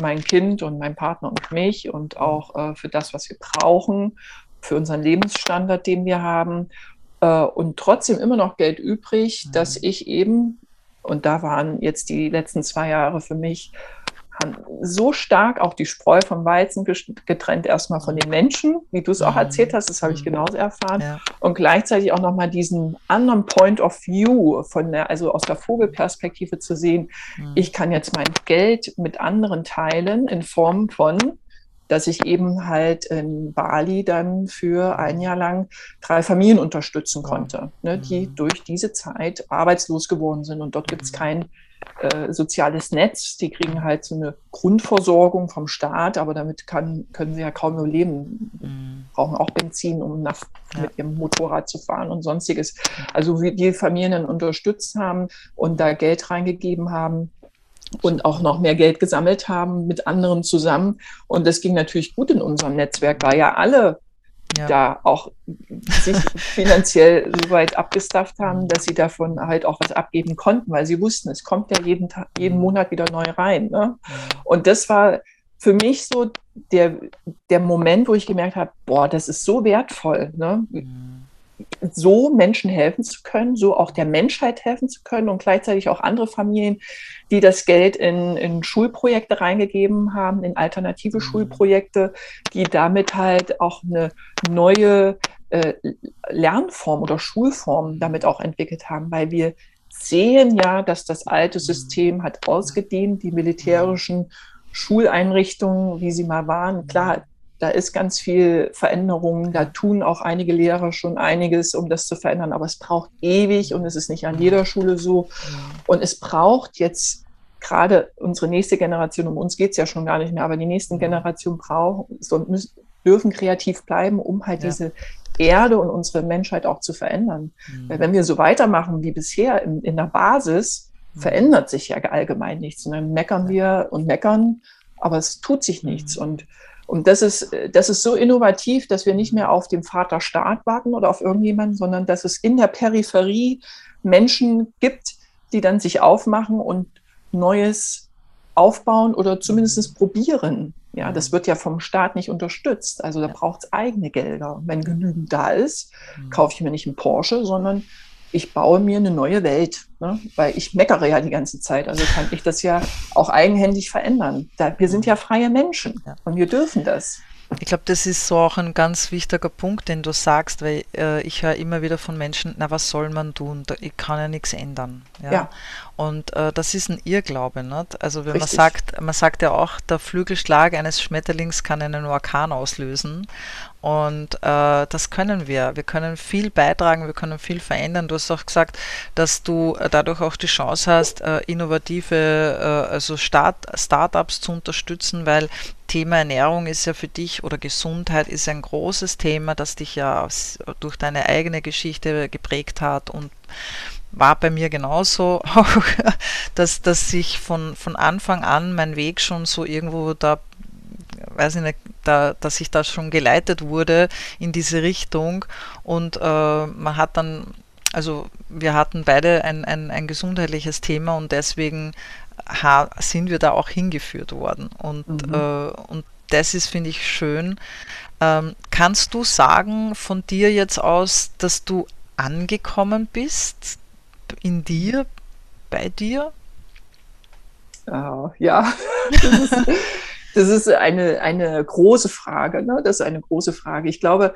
mein Kind und meinen Partner und mich und auch äh, für das, was wir brauchen, für unseren Lebensstandard, den wir haben. Äh, und trotzdem immer noch Geld übrig, mhm. dass ich eben, und da waren jetzt die letzten zwei Jahre für mich so stark auch die Spreu vom Weizen getrennt, erstmal von den Menschen, wie du es auch mhm. erzählt hast, das habe ich mhm. genauso erfahren. Ja. Und gleichzeitig auch nochmal diesen anderen Point of View, von der, also aus der Vogelperspektive zu sehen, mhm. ich kann jetzt mein Geld mit anderen teilen in Form von dass ich eben halt in Bali dann für ein Jahr lang drei Familien unterstützen konnte, ne, die mhm. durch diese Zeit arbeitslos geworden sind. Und dort gibt es kein äh, soziales Netz. Die kriegen halt so eine Grundversorgung vom Staat, aber damit kann, können sie ja kaum überleben. Mhm. Brauchen auch Benzin, um nach, ja. mit ihrem Motorrad zu fahren und sonstiges. Also wie die Familien unterstützt haben und da Geld reingegeben haben, und auch noch mehr Geld gesammelt haben mit anderen zusammen. Und das ging natürlich gut in unserem Netzwerk, weil ja alle ja. da auch sich finanziell so weit abgestafft haben, dass sie davon halt auch was abgeben konnten, weil sie wussten, es kommt ja jeden, Tag, jeden mhm. Monat wieder neu rein. Ne? Und das war für mich so der, der Moment, wo ich gemerkt habe, boah, das ist so wertvoll. Ne? Mhm so Menschen helfen zu können, so auch der Menschheit helfen zu können und gleichzeitig auch andere Familien, die das Geld in, in Schulprojekte reingegeben haben, in alternative mhm. Schulprojekte, die damit halt auch eine neue äh, Lernform oder Schulform damit auch entwickelt haben, weil wir sehen ja, dass das alte mhm. System hat ausgedient, die militärischen Schuleinrichtungen, wie sie mal waren. Klar, da ist ganz viel Veränderung. Da tun auch einige Lehrer schon einiges, um das zu verändern. Aber es braucht ewig und es ist nicht an jeder Schule so. Und es braucht jetzt gerade unsere nächste Generation, um uns geht es ja schon gar nicht mehr, aber die nächsten Generationen brauchen, müssen, dürfen kreativ bleiben, um halt ja. diese Erde und unsere Menschheit auch zu verändern. Mhm. Weil wenn wir so weitermachen wie bisher in, in der Basis, mhm. verändert sich ja allgemein nichts. Und dann meckern wir und meckern, aber es tut sich nichts. Mhm. Und und das ist, das ist so innovativ, dass wir nicht mehr auf den Vater Staat warten oder auf irgendjemanden, sondern dass es in der Peripherie Menschen gibt, die dann sich aufmachen und Neues aufbauen oder zumindest probieren. Ja, das wird ja vom Staat nicht unterstützt. Also da braucht es eigene Gelder. Wenn genügend da ist, mhm. kaufe ich mir nicht einen Porsche, sondern ich baue mir eine neue Welt, ne? weil ich meckere ja die ganze Zeit. Also kann ich das ja auch eigenhändig verändern. Da, wir sind ja freie Menschen ja. und wir dürfen das. Ich glaube, das ist so auch ein ganz wichtiger Punkt, den du sagst, weil äh, ich höre immer wieder von Menschen, na, was soll man tun? Ich kann ja nichts ändern. Ja. ja. Und äh, das ist ein Irrglaube. Nicht? Also wenn Richtig. man sagt, man sagt ja auch, der Flügelschlag eines Schmetterlings kann einen Orkan auslösen. Und äh, das können wir. Wir können viel beitragen, wir können viel verändern. Du hast auch gesagt, dass du äh, dadurch auch die Chance hast, äh, innovative, äh, also Start, Startups zu unterstützen, weil Thema Ernährung ist ja für dich oder Gesundheit ist ein großes Thema, das dich ja durch deine eigene Geschichte geprägt hat und war bei mir genauso *laughs* dass, dass ich von, von Anfang an mein Weg schon so irgendwo da weiß ich nicht, da, dass ich da schon geleitet wurde in diese Richtung und äh, man hat dann, also wir hatten beide ein, ein, ein gesundheitliches Thema und deswegen sind wir da auch hingeführt worden und, mhm. äh, und das ist, finde ich, schön. Ähm, kannst du sagen von dir jetzt aus, dass du angekommen bist in dir, bei dir? Uh, ja, *laughs* das ist, das ist eine, eine große Frage. Ne? Das ist eine große Frage. Ich glaube,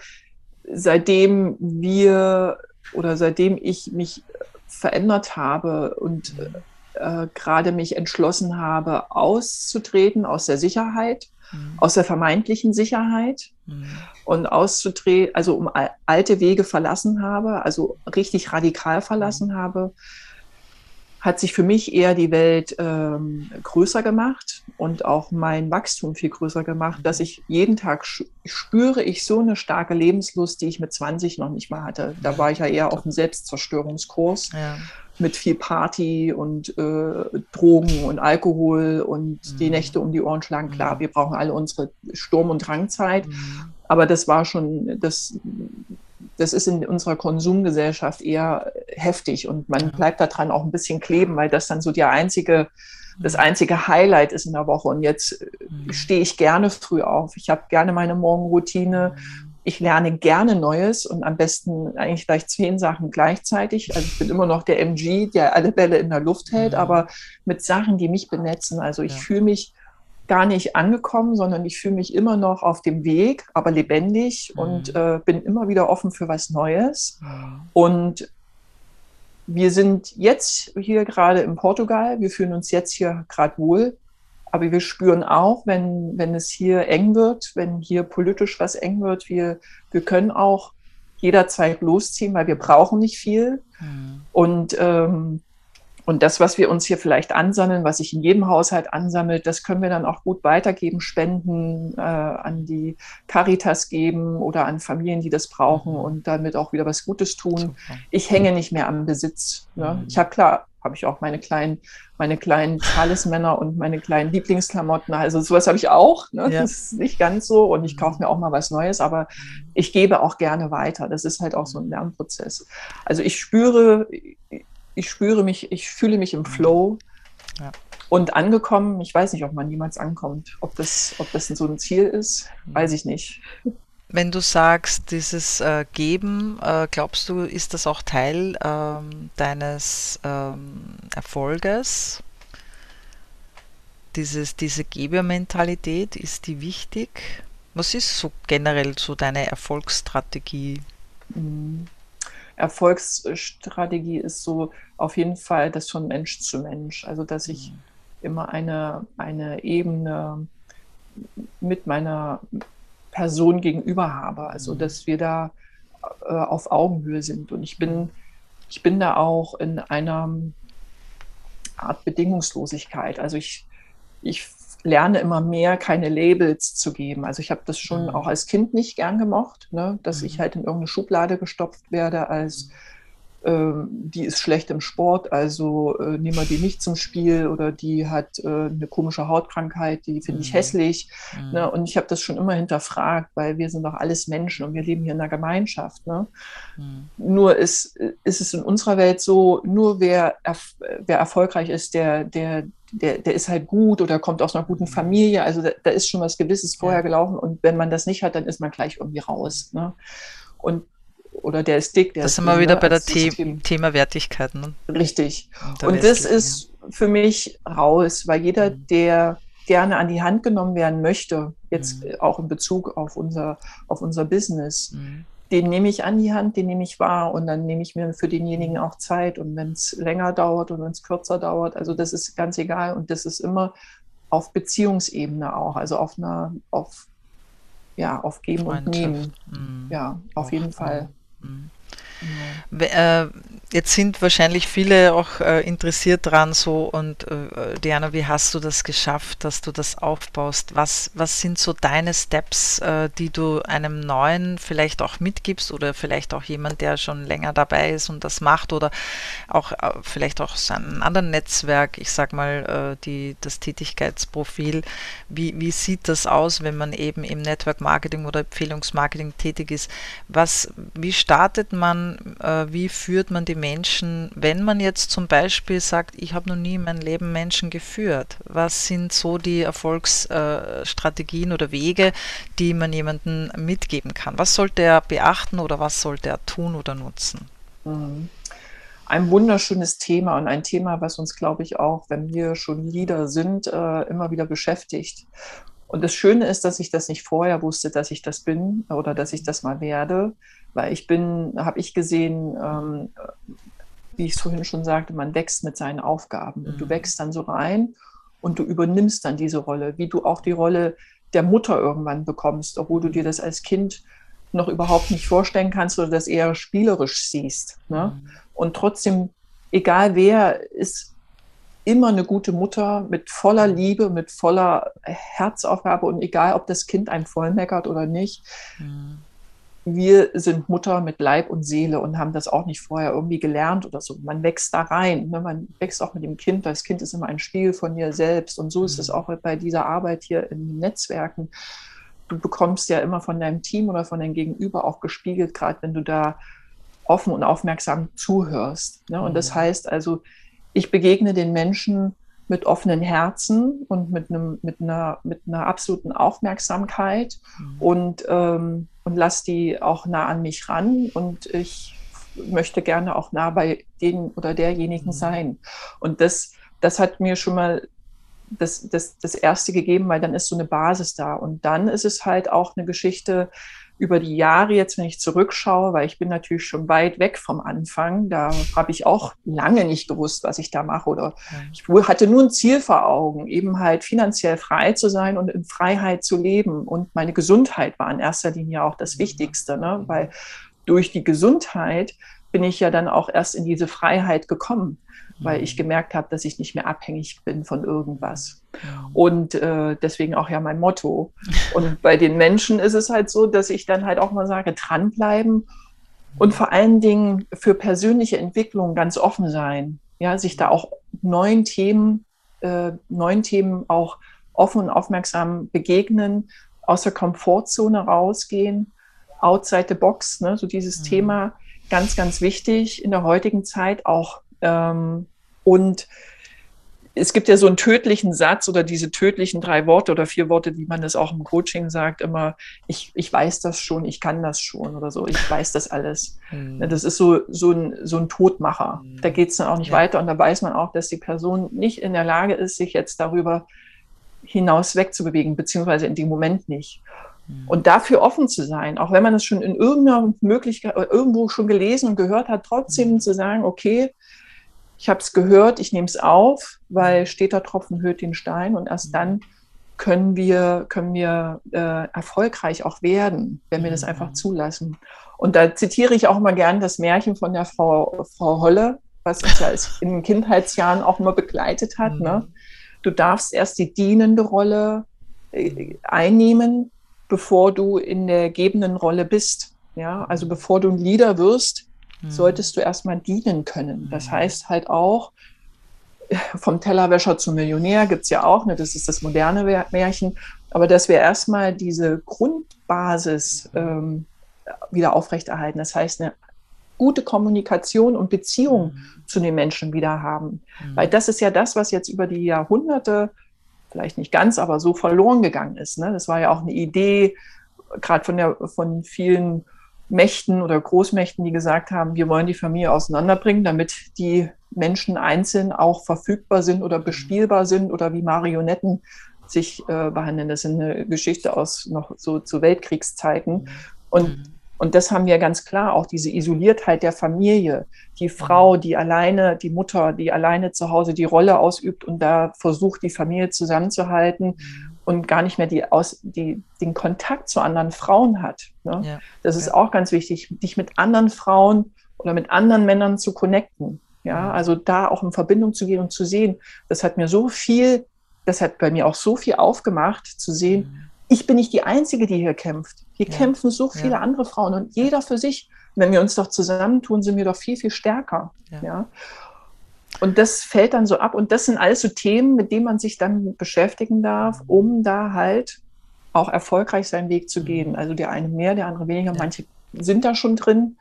seitdem wir oder seitdem ich mich verändert habe und äh, gerade mich entschlossen habe, auszutreten aus der Sicherheit, mhm. aus der vermeintlichen Sicherheit mhm. und auszutreten, also um alte Wege verlassen habe, also richtig radikal verlassen mhm. habe, hat sich für mich eher die Welt ähm, größer gemacht und auch mein Wachstum viel größer gemacht, dass ich jeden Tag spüre ich so eine starke Lebenslust, die ich mit 20 noch nicht mal hatte. Da war ich ja eher auf einem Selbstzerstörungskurs ja. mit viel Party und äh, Drogen und Alkohol und mhm. die Nächte um die Ohren schlagen. Klar, mhm. wir brauchen alle unsere Sturm- und Drangzeit, mhm. aber das war schon, das das ist in unserer Konsumgesellschaft eher heftig und man bleibt daran auch ein bisschen kleben, weil das dann so die einzige, das mhm. einzige Highlight ist in der Woche. Und jetzt mhm. stehe ich gerne früh auf. Ich habe gerne meine Morgenroutine. Mhm. Ich lerne gerne Neues und am besten eigentlich gleich zehn Sachen gleichzeitig. Also ich bin immer noch der MG, der alle Bälle in der Luft hält, aber mit Sachen, die mich benetzen. Also ich fühle mich gar nicht angekommen, sondern ich fühle mich immer noch auf dem Weg, aber lebendig mhm. und äh, bin immer wieder offen für was Neues. Mhm. Und wir sind jetzt hier gerade in Portugal, wir fühlen uns jetzt hier gerade wohl, aber wir spüren auch, wenn, wenn es hier eng wird, wenn hier politisch was eng wird, wir, wir können auch jederzeit losziehen, weil wir brauchen nicht viel. Mhm. Und ähm, und das, was wir uns hier vielleicht ansammeln, was sich in jedem Haushalt ansammelt, das können wir dann auch gut weitergeben, spenden, äh, an die Caritas geben oder an Familien, die das brauchen mhm. und damit auch wieder was Gutes tun. Super. Ich hänge nicht mehr am Besitz. Ne? Mhm. Ich habe klar, habe ich auch meine kleinen, meine kleinen Talismänner und meine kleinen Lieblingsklamotten. Also sowas habe ich auch. Ne? Ja. Das ist nicht ganz so. Und ich kaufe mir auch mal was Neues, aber mhm. ich gebe auch gerne weiter. Das ist halt auch so ein Lernprozess. Also ich spüre, ich spüre mich, ich fühle mich im mhm. Flow ja. und angekommen. Ich weiß nicht, ob man niemals ankommt. Ob das, ob das so ein Ziel ist, mhm. weiß ich nicht. Wenn du sagst, dieses äh, Geben, äh, glaubst du, ist das auch Teil ähm, deines ähm, Erfolges? Dieses, diese Gebermentalität, ist die wichtig? Was ist so generell so deine Erfolgsstrategie? Mhm. Erfolgsstrategie ist so auf jeden Fall das von Mensch zu Mensch. Also, dass ich mhm. immer eine, eine Ebene mit meiner Person gegenüber habe. Also, mhm. dass wir da äh, auf Augenhöhe sind. Und ich bin, ich bin da auch in einer Art Bedingungslosigkeit. Also, ich, ich lerne immer mehr, keine Labels zu geben. Also ich habe das schon mhm. auch als Kind nicht gern gemocht, ne? dass mhm. ich halt in irgendeine Schublade gestopft werde als ähm, die ist schlecht im Sport, also äh, nehmen wir die nicht zum Spiel oder die hat äh, eine komische Hautkrankheit, die finde ich mhm. hässlich. Mhm. Ne? Und ich habe das schon immer hinterfragt, weil wir sind doch alles Menschen und wir leben hier in einer Gemeinschaft. Ne? Mhm. Nur ist, ist es in unserer Welt so, nur wer, wer erfolgreich ist, der, der, der, der ist halt gut oder kommt aus einer guten mhm. Familie. Also da, da ist schon was Gewisses vorher gelaufen und wenn man das nicht hat, dann ist man gleich irgendwie raus. Ne? Und oder der ist dick. Der das sind wir wieder bei der The Thema Wertigkeit. Ne? Richtig. Und, und das ist ja. für mich raus, weil jeder, mhm. der gerne an die Hand genommen werden möchte, jetzt mhm. auch in Bezug auf unser, auf unser Business, mhm. Den nehme ich an die Hand, den nehme ich wahr und dann nehme ich mir für denjenigen auch Zeit. Und wenn es länger dauert und wenn es kürzer dauert, also das ist ganz egal. Und das ist immer auf Beziehungsebene auch, also auf einer, auf ja, auf Geben und Nehmen. Mhm. Ja, auf jeden Fall. Mhm. Ja. Äh, jetzt sind wahrscheinlich viele auch äh, interessiert dran so und äh, Diana, wie hast du das geschafft, dass du das aufbaust? Was, was sind so deine Steps, äh, die du einem Neuen vielleicht auch mitgibst oder vielleicht auch jemand, der schon länger dabei ist und das macht oder auch äh, vielleicht auch einem anderen Netzwerk, ich sag mal, äh, die, das Tätigkeitsprofil, wie, wie sieht das aus, wenn man eben im Network Marketing oder Empfehlungsmarketing tätig ist? Was, wie startet man, wie führt man die Menschen, wenn man jetzt zum Beispiel sagt, ich habe noch nie in meinem Leben Menschen geführt, was sind so die Erfolgsstrategien oder Wege, die man jemandem mitgeben kann? Was sollte er beachten oder was sollte er tun oder nutzen? Mhm. Ein wunderschönes Thema und ein Thema, was uns, glaube ich, auch, wenn wir schon Leader sind, äh, immer wieder beschäftigt. Und das Schöne ist, dass ich das nicht vorher wusste, dass ich das bin oder dass ich das mal werde, weil ich bin, habe ich gesehen, ähm, wie ich es vorhin schon sagte, man wächst mit seinen Aufgaben und du mhm. wächst dann so rein und du übernimmst dann diese Rolle, wie du auch die Rolle der Mutter irgendwann bekommst, obwohl du dir das als Kind noch überhaupt nicht vorstellen kannst oder das eher spielerisch siehst. Ne? Mhm. Und trotzdem, egal wer, ist immer eine gute Mutter mit voller Liebe, mit voller Herzaufgabe und egal, ob das Kind einem vollmeckert oder nicht. Mhm. Wir sind Mutter mit Leib und Seele und haben das auch nicht vorher irgendwie gelernt oder so. Man wächst da rein. Ne? Man wächst auch mit dem Kind. Das Kind ist immer ein Spiel von dir selbst. Und so mhm. ist es mhm. auch bei dieser Arbeit hier in Netzwerken. Du bekommst ja immer von deinem Team oder von deinem Gegenüber auch gespiegelt, gerade wenn du da offen und aufmerksam zuhörst. Ne? Und mhm. das heißt also, ich begegne den Menschen mit offenen Herzen und mit, einem, mit, einer, mit einer absoluten Aufmerksamkeit mhm. und, ähm, und lasse die auch nah an mich ran. Und ich möchte gerne auch nah bei denen oder derjenigen mhm. sein. Und das, das hat mir schon mal das, das, das Erste gegeben, weil dann ist so eine Basis da. Und dann ist es halt auch eine Geschichte, über die Jahre jetzt, wenn ich zurückschaue, weil ich bin natürlich schon weit weg vom Anfang, da habe ich auch lange nicht gewusst, was ich da mache oder ich hatte nur ein Ziel vor Augen, eben halt finanziell frei zu sein und in Freiheit zu leben. Und meine Gesundheit war in erster Linie auch das Wichtigste, ne? weil durch die Gesundheit bin ich ja dann auch erst in diese Freiheit gekommen weil ich mhm. gemerkt habe, dass ich nicht mehr abhängig bin von irgendwas. Und äh, deswegen auch ja mein Motto. *laughs* Und bei den Menschen ist es halt so, dass ich dann halt auch mal sage, dranbleiben und vor allen Dingen für persönliche Entwicklung ganz offen sein. Ja, sich da auch neuen Themen, äh, neuen Themen auch offen und aufmerksam begegnen, aus der Komfortzone rausgehen, outside the box, ne, so dieses mhm. Thema, ganz, ganz wichtig in der heutigen Zeit auch ähm, und es gibt ja so einen tödlichen Satz oder diese tödlichen drei Worte oder vier Worte, wie man das auch im Coaching sagt, immer, ich, ich weiß das schon, ich kann das schon oder so, ich weiß das alles. Mhm. Das ist so, so, ein, so ein Todmacher. Mhm. Da geht es dann auch nicht ja. weiter und da weiß man auch, dass die Person nicht in der Lage ist, sich jetzt darüber hinaus wegzubewegen, beziehungsweise in dem Moment nicht. Mhm. Und dafür offen zu sein, auch wenn man es schon in irgendeiner Möglichkeit, irgendwo schon gelesen und gehört hat, trotzdem mhm. zu sagen, okay, ich habe es gehört, ich nehme es auf, weil mhm. steter Tropfen hört den Stein und erst dann können wir, können wir äh, erfolgreich auch werden, wenn wir das mhm. einfach zulassen. Und da zitiere ich auch mal gern das Märchen von der Frau, Frau Holle, was uns ja in den Kindheitsjahren auch immer begleitet hat. Mhm. Ne? Du darfst erst die dienende Rolle äh, einnehmen, bevor du in der gebenden Rolle bist. Ja, also bevor du ein Leader wirst, Mhm. solltest du erstmal dienen können. Das mhm. heißt halt auch, vom Tellerwäscher zum Millionär gibt es ja auch, ne, das ist das moderne Märchen, aber dass wir erstmal diese Grundbasis ähm, wieder aufrechterhalten. Das heißt, eine gute Kommunikation und Beziehung mhm. zu den Menschen wieder haben. Mhm. Weil das ist ja das, was jetzt über die Jahrhunderte, vielleicht nicht ganz, aber so verloren gegangen ist. Ne? Das war ja auch eine Idee, gerade von, von vielen Mächten oder Großmächten, die gesagt haben, wir wollen die Familie auseinanderbringen, damit die Menschen einzeln auch verfügbar sind oder mhm. bespielbar sind oder wie Marionetten sich äh, behandeln. Das ist eine Geschichte aus noch so zu Weltkriegszeiten. Mhm. Und, mhm. und das haben wir ganz klar, auch diese Isoliertheit der Familie, die Frau, die alleine, die Mutter, die alleine zu Hause die Rolle ausübt und da versucht, die Familie zusammenzuhalten und gar nicht mehr die aus, die, den Kontakt zu anderen Frauen hat. Ne? Ja. Das ist ja. auch ganz wichtig, dich mit anderen Frauen oder mit anderen Männern zu connecten. Ja, also da auch in Verbindung zu gehen und zu sehen, das hat mir so viel, das hat bei mir auch so viel aufgemacht, zu sehen, mhm. ich bin nicht die Einzige, die hier kämpft. Hier ja. kämpfen so viele andere Frauen und jeder für sich. Wenn wir uns doch zusammentun, sind wir doch viel, viel stärker. Ja. Und das fällt dann so ab. Und das sind alles so Themen, mit denen man sich dann beschäftigen darf, um da halt auch erfolgreich seinen Weg zu gehen. Mhm. Also der eine mehr, der andere weniger. Manche sind da schon drin,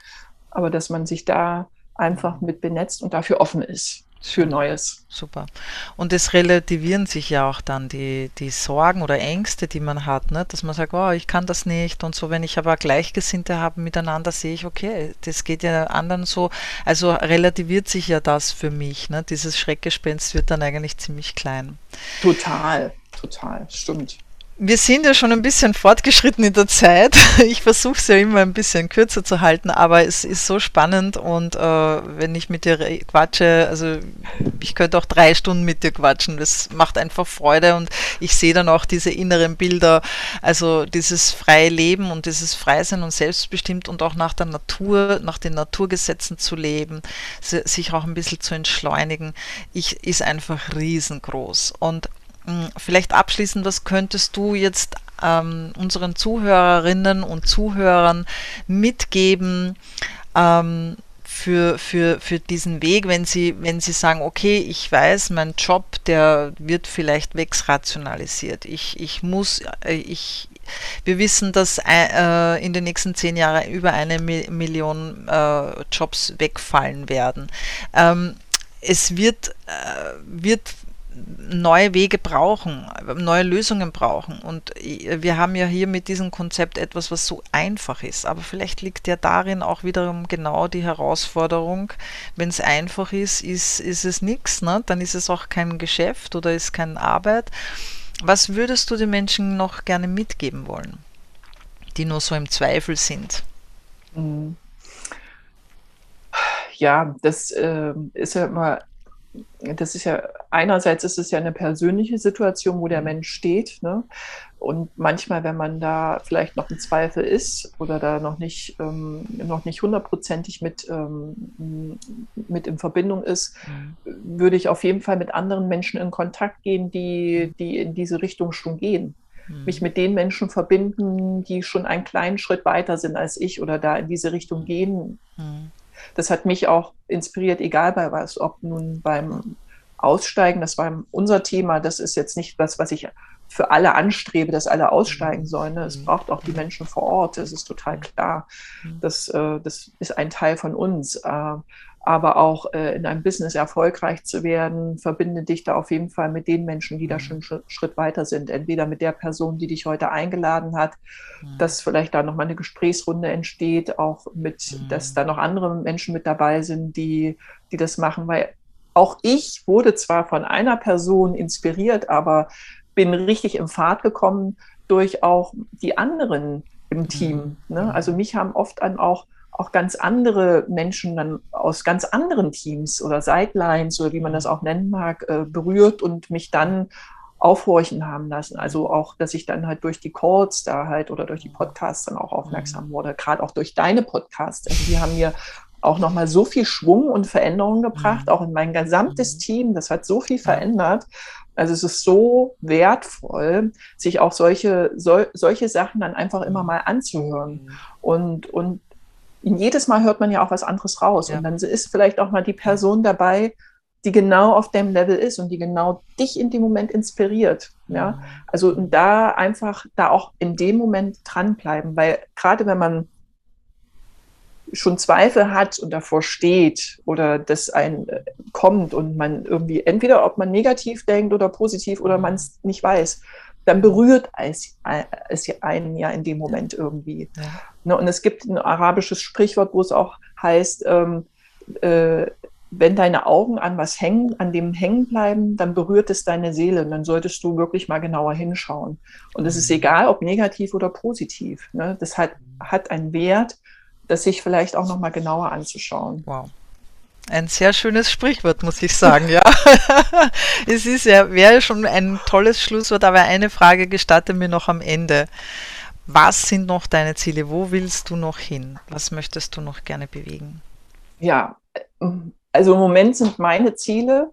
aber dass man sich da einfach mit benetzt und dafür offen ist für Neues. Super. Und es relativieren sich ja auch dann die, die Sorgen oder Ängste, die man hat, ne? dass man sagt, oh, ich kann das nicht und so. Wenn ich aber Gleichgesinnte habe miteinander, sehe ich, okay, das geht ja anderen so. Also relativiert sich ja das für mich. Ne? Dieses Schreckgespenst wird dann eigentlich ziemlich klein. Total, total, stimmt. Wir sind ja schon ein bisschen fortgeschritten in der Zeit. *laughs* Ich versuche es ja immer ein bisschen kürzer zu halten, aber es ist so spannend und äh, wenn ich mit dir quatsche, also ich könnte auch drei Stunden mit dir quatschen. Das macht einfach Freude und ich sehe dann auch diese inneren Bilder, also dieses freie Leben und dieses Freisein und selbstbestimmt und auch nach der Natur, nach den Naturgesetzen zu leben, sich auch ein bisschen zu entschleunigen, ich, ist einfach riesengroß. Und vielleicht abschließend, was könntest du jetzt ähm, unseren Zuhörerinnen und Zuhörern mitgeben ähm, für, für, für diesen Weg, wenn sie, wenn sie sagen, okay, ich weiß, mein Job, der wird vielleicht wegsrationalisiert. Ich, ich muss, äh, ich, wir wissen, dass äh, in den nächsten zehn Jahren über eine Million äh, Jobs wegfallen werden. Ähm, es wird, äh, wird neue Wege brauchen, neue Lösungen brauchen. Und wir haben ja hier mit diesem Konzept etwas, was so einfach ist. Aber vielleicht liegt ja darin auch wiederum genau die Herausforderung. Wenn es einfach ist, ist, ist es nichts. Ne? Dann ist es auch kein Geschäft oder ist keine Arbeit. Was würdest du den Menschen noch gerne mitgeben wollen, die nur so im Zweifel sind? Mhm. Ja, das äh, ist ja immer das ist ja, einerseits ist es ja eine persönliche Situation, wo der mhm. Mensch steht. Ne? Und manchmal, wenn man da vielleicht noch im Zweifel ist oder da noch nicht, ähm, noch nicht hundertprozentig mit, ähm, mit in Verbindung ist, mhm. würde ich auf jeden Fall mit anderen Menschen in Kontakt gehen, die, mhm. die in diese Richtung schon gehen. Mhm. Mich mit den Menschen verbinden, die schon einen kleinen Schritt weiter sind als ich oder da in diese Richtung gehen. Mhm das hat mich auch inspiriert, egal bei was, ob nun beim Aussteigen, das war unser Thema, das ist jetzt nicht das, was ich für alle anstrebe, dass alle aussteigen sollen. Ne? Es mhm. braucht auch die Menschen vor Ort, das ist total klar. Mhm. Das, äh, das ist ein Teil von uns. Äh, aber auch äh, in einem Business erfolgreich zu werden, verbinde dich da auf jeden Fall mit den Menschen, die da mhm. schon einen Schritt weiter sind. Entweder mit der Person, die dich heute eingeladen hat, mhm. dass vielleicht da nochmal eine Gesprächsrunde entsteht, auch mit, mhm. dass da noch andere Menschen mit dabei sind, die, die das machen, weil auch ich wurde zwar von einer Person inspiriert, aber bin richtig im Pfad gekommen durch auch die anderen im Team. Mhm. Ne? Also mich haben oft dann auch auch ganz andere Menschen dann aus ganz anderen Teams oder Sidelines oder wie man das auch nennen mag, äh, berührt und mich dann aufhorchen haben lassen. Also auch, dass ich dann halt durch die Calls da halt oder durch die Podcasts dann auch aufmerksam wurde, gerade auch durch deine Podcasts. Also die haben mir auch nochmal so viel Schwung und Veränderung gebracht, auch in mein gesamtes Team. Das hat so viel verändert. Also es ist so wertvoll, sich auch solche, sol, solche Sachen dann einfach immer mal anzuhören. Und, und jedes Mal hört man ja auch was anderes raus. Ja. Und dann ist vielleicht auch mal die Person dabei, die genau auf dem Level ist und die genau dich in dem Moment inspiriert. Ja, mhm. also da einfach da auch in dem Moment dranbleiben, weil gerade wenn man schon Zweifel hat und davor steht oder das ein äh, kommt und man irgendwie entweder ob man negativ denkt oder positiv oder mhm. man es nicht weiß, dann berührt es, es einen ja in dem Moment irgendwie. Ja. Ne, und es gibt ein arabisches Sprichwort, wo es auch heißt, ähm, äh, wenn deine Augen an was hängen, an dem hängen bleiben, dann berührt es deine Seele. Und dann solltest du wirklich mal genauer hinschauen. Und es ist mhm. egal, ob negativ oder positiv. Ne? Das hat, hat einen Wert, das sich vielleicht auch noch mal genauer anzuschauen. Wow. Ein sehr schönes Sprichwort, muss ich sagen, ja. *laughs* es ist ja, wäre schon ein tolles Schlusswort, aber eine Frage gestatte mir noch am Ende. Was sind noch deine Ziele? Wo willst du noch hin? Was möchtest du noch gerne bewegen? Ja, also im Moment sind meine Ziele,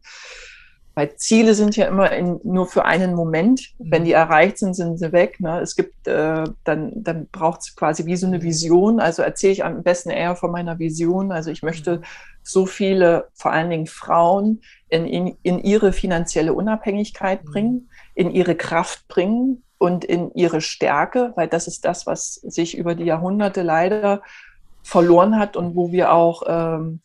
weil Ziele sind ja immer in, nur für einen Moment. Wenn die erreicht sind, sind sie weg. Ne? Es gibt, äh, dann, dann braucht es quasi wie so eine Vision. Also erzähle ich am besten eher von meiner Vision. Also ich möchte so viele, vor allen Dingen Frauen, in, in, in ihre finanzielle Unabhängigkeit bringen, in ihre Kraft bringen, und in ihre Stärke, weil das ist das, was sich über die Jahrhunderte leider verloren hat und wo wir auch ähm,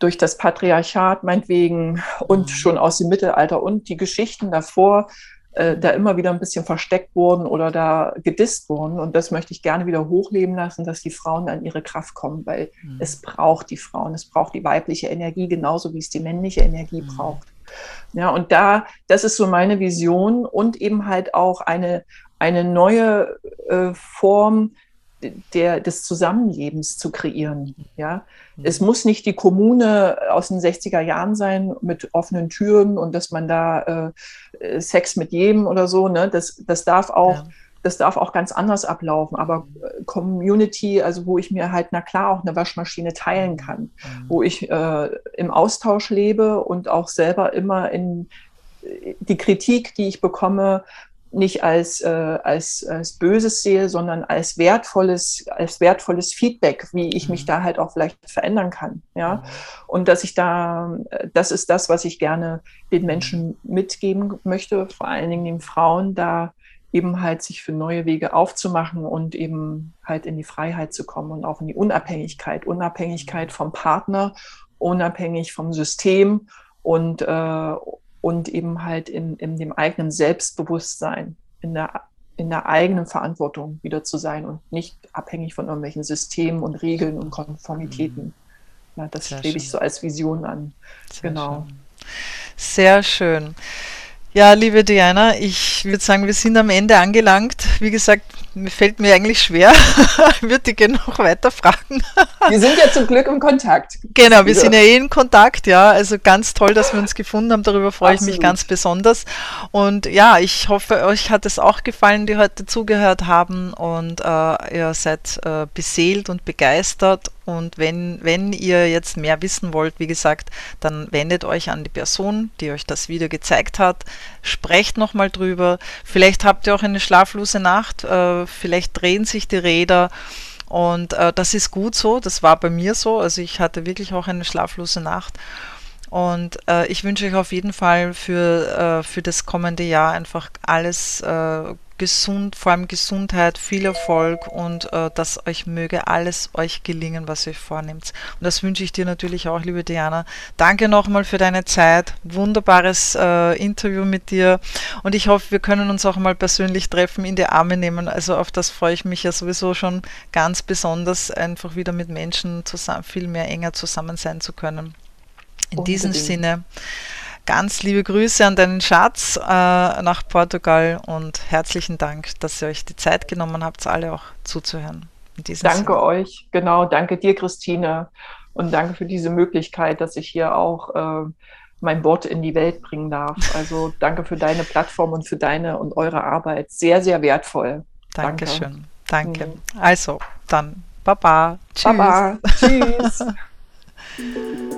durch das Patriarchat meinetwegen und mhm. schon aus dem Mittelalter und die Geschichten davor äh, da immer wieder ein bisschen versteckt wurden oder da gedisst wurden. Und das möchte ich gerne wieder hochleben lassen, dass die Frauen an ihre Kraft kommen, weil mhm. es braucht die Frauen, es braucht die weibliche Energie genauso wie es die männliche Energie mhm. braucht. Ja, und da, das ist so meine Vision und eben halt auch eine, eine neue äh, Form der, des Zusammenlebens zu kreieren. Ja? Mhm. Es muss nicht die Kommune aus den 60er Jahren sein mit offenen Türen und dass man da äh, Sex mit jedem oder so. Ne? Das, das darf auch. Ja. Das darf auch ganz anders ablaufen, aber äh, Community, also wo ich mir halt, na klar, auch eine Waschmaschine teilen kann, mhm. wo ich äh, im Austausch lebe und auch selber immer in äh, die Kritik, die ich bekomme, nicht als, äh, als, als Böses sehe, sondern als wertvolles, als wertvolles Feedback, wie ich mhm. mich da halt auch vielleicht verändern kann. Ja. Mhm. Und dass ich da, das ist das, was ich gerne den Menschen mitgeben möchte, vor allen Dingen den Frauen, da eben halt sich für neue Wege aufzumachen und eben halt in die Freiheit zu kommen und auch in die Unabhängigkeit, Unabhängigkeit mhm. vom Partner, unabhängig vom System und, äh, und eben halt in, in dem eigenen Selbstbewusstsein, in der, in der eigenen Verantwortung wieder zu sein und nicht abhängig von irgendwelchen Systemen und Regeln und Konformitäten. Mhm. Ja, das Sehr strebe ich so als Vision an. Sehr genau. Schön. Sehr schön. Ja, liebe Diana, ich würde sagen, wir sind am Ende angelangt. Wie gesagt, mir fällt mir eigentlich schwer. *laughs* ich würde gerne noch weiter fragen. wir sind ja zum Glück im Kontakt. Genau, wir sind ja eh in Kontakt, ja. Also ganz toll, dass wir uns gefunden haben. Darüber freue Absolut. ich mich ganz besonders. Und ja, ich hoffe, euch hat es auch gefallen, die heute zugehört haben und äh, ihr seid äh, beseelt und begeistert und wenn, wenn ihr jetzt mehr wissen wollt, wie gesagt, dann wendet euch an die Person, die euch das Video gezeigt hat. Sprecht nochmal drüber. Vielleicht habt ihr auch eine schlaflose Nacht. Äh, vielleicht drehen sich die Räder. Und äh, das ist gut so. Das war bei mir so. Also ich hatte wirklich auch eine schlaflose Nacht. Und äh, ich wünsche euch auf jeden Fall für, äh, für das kommende Jahr einfach alles äh, gesund, vor allem Gesundheit, viel Erfolg und äh, dass euch möge alles euch gelingen, was ihr euch vornimmt. Und das wünsche ich dir natürlich auch, liebe Diana. Danke nochmal für deine Zeit. Wunderbares äh, Interview mit dir. Und ich hoffe, wir können uns auch mal persönlich treffen, in die Arme nehmen. Also auf das freue ich mich ja sowieso schon ganz besonders, einfach wieder mit Menschen zusammen, viel mehr enger zusammen sein zu können. In Unbedingt. diesem Sinne. Ganz liebe Grüße an deinen Schatz äh, nach Portugal und herzlichen Dank, dass ihr euch die Zeit genommen habt, alle auch zuzuhören. danke Sinne. euch, genau, danke dir, Christine, und danke für diese Möglichkeit, dass ich hier auch äh, mein Wort in die Welt bringen darf. Also danke für deine Plattform und für deine und eure Arbeit. Sehr, sehr wertvoll. Dankeschön. Danke. danke. Mhm. Also, dann Baba. Tschüss. Baba. Tschüss. *laughs*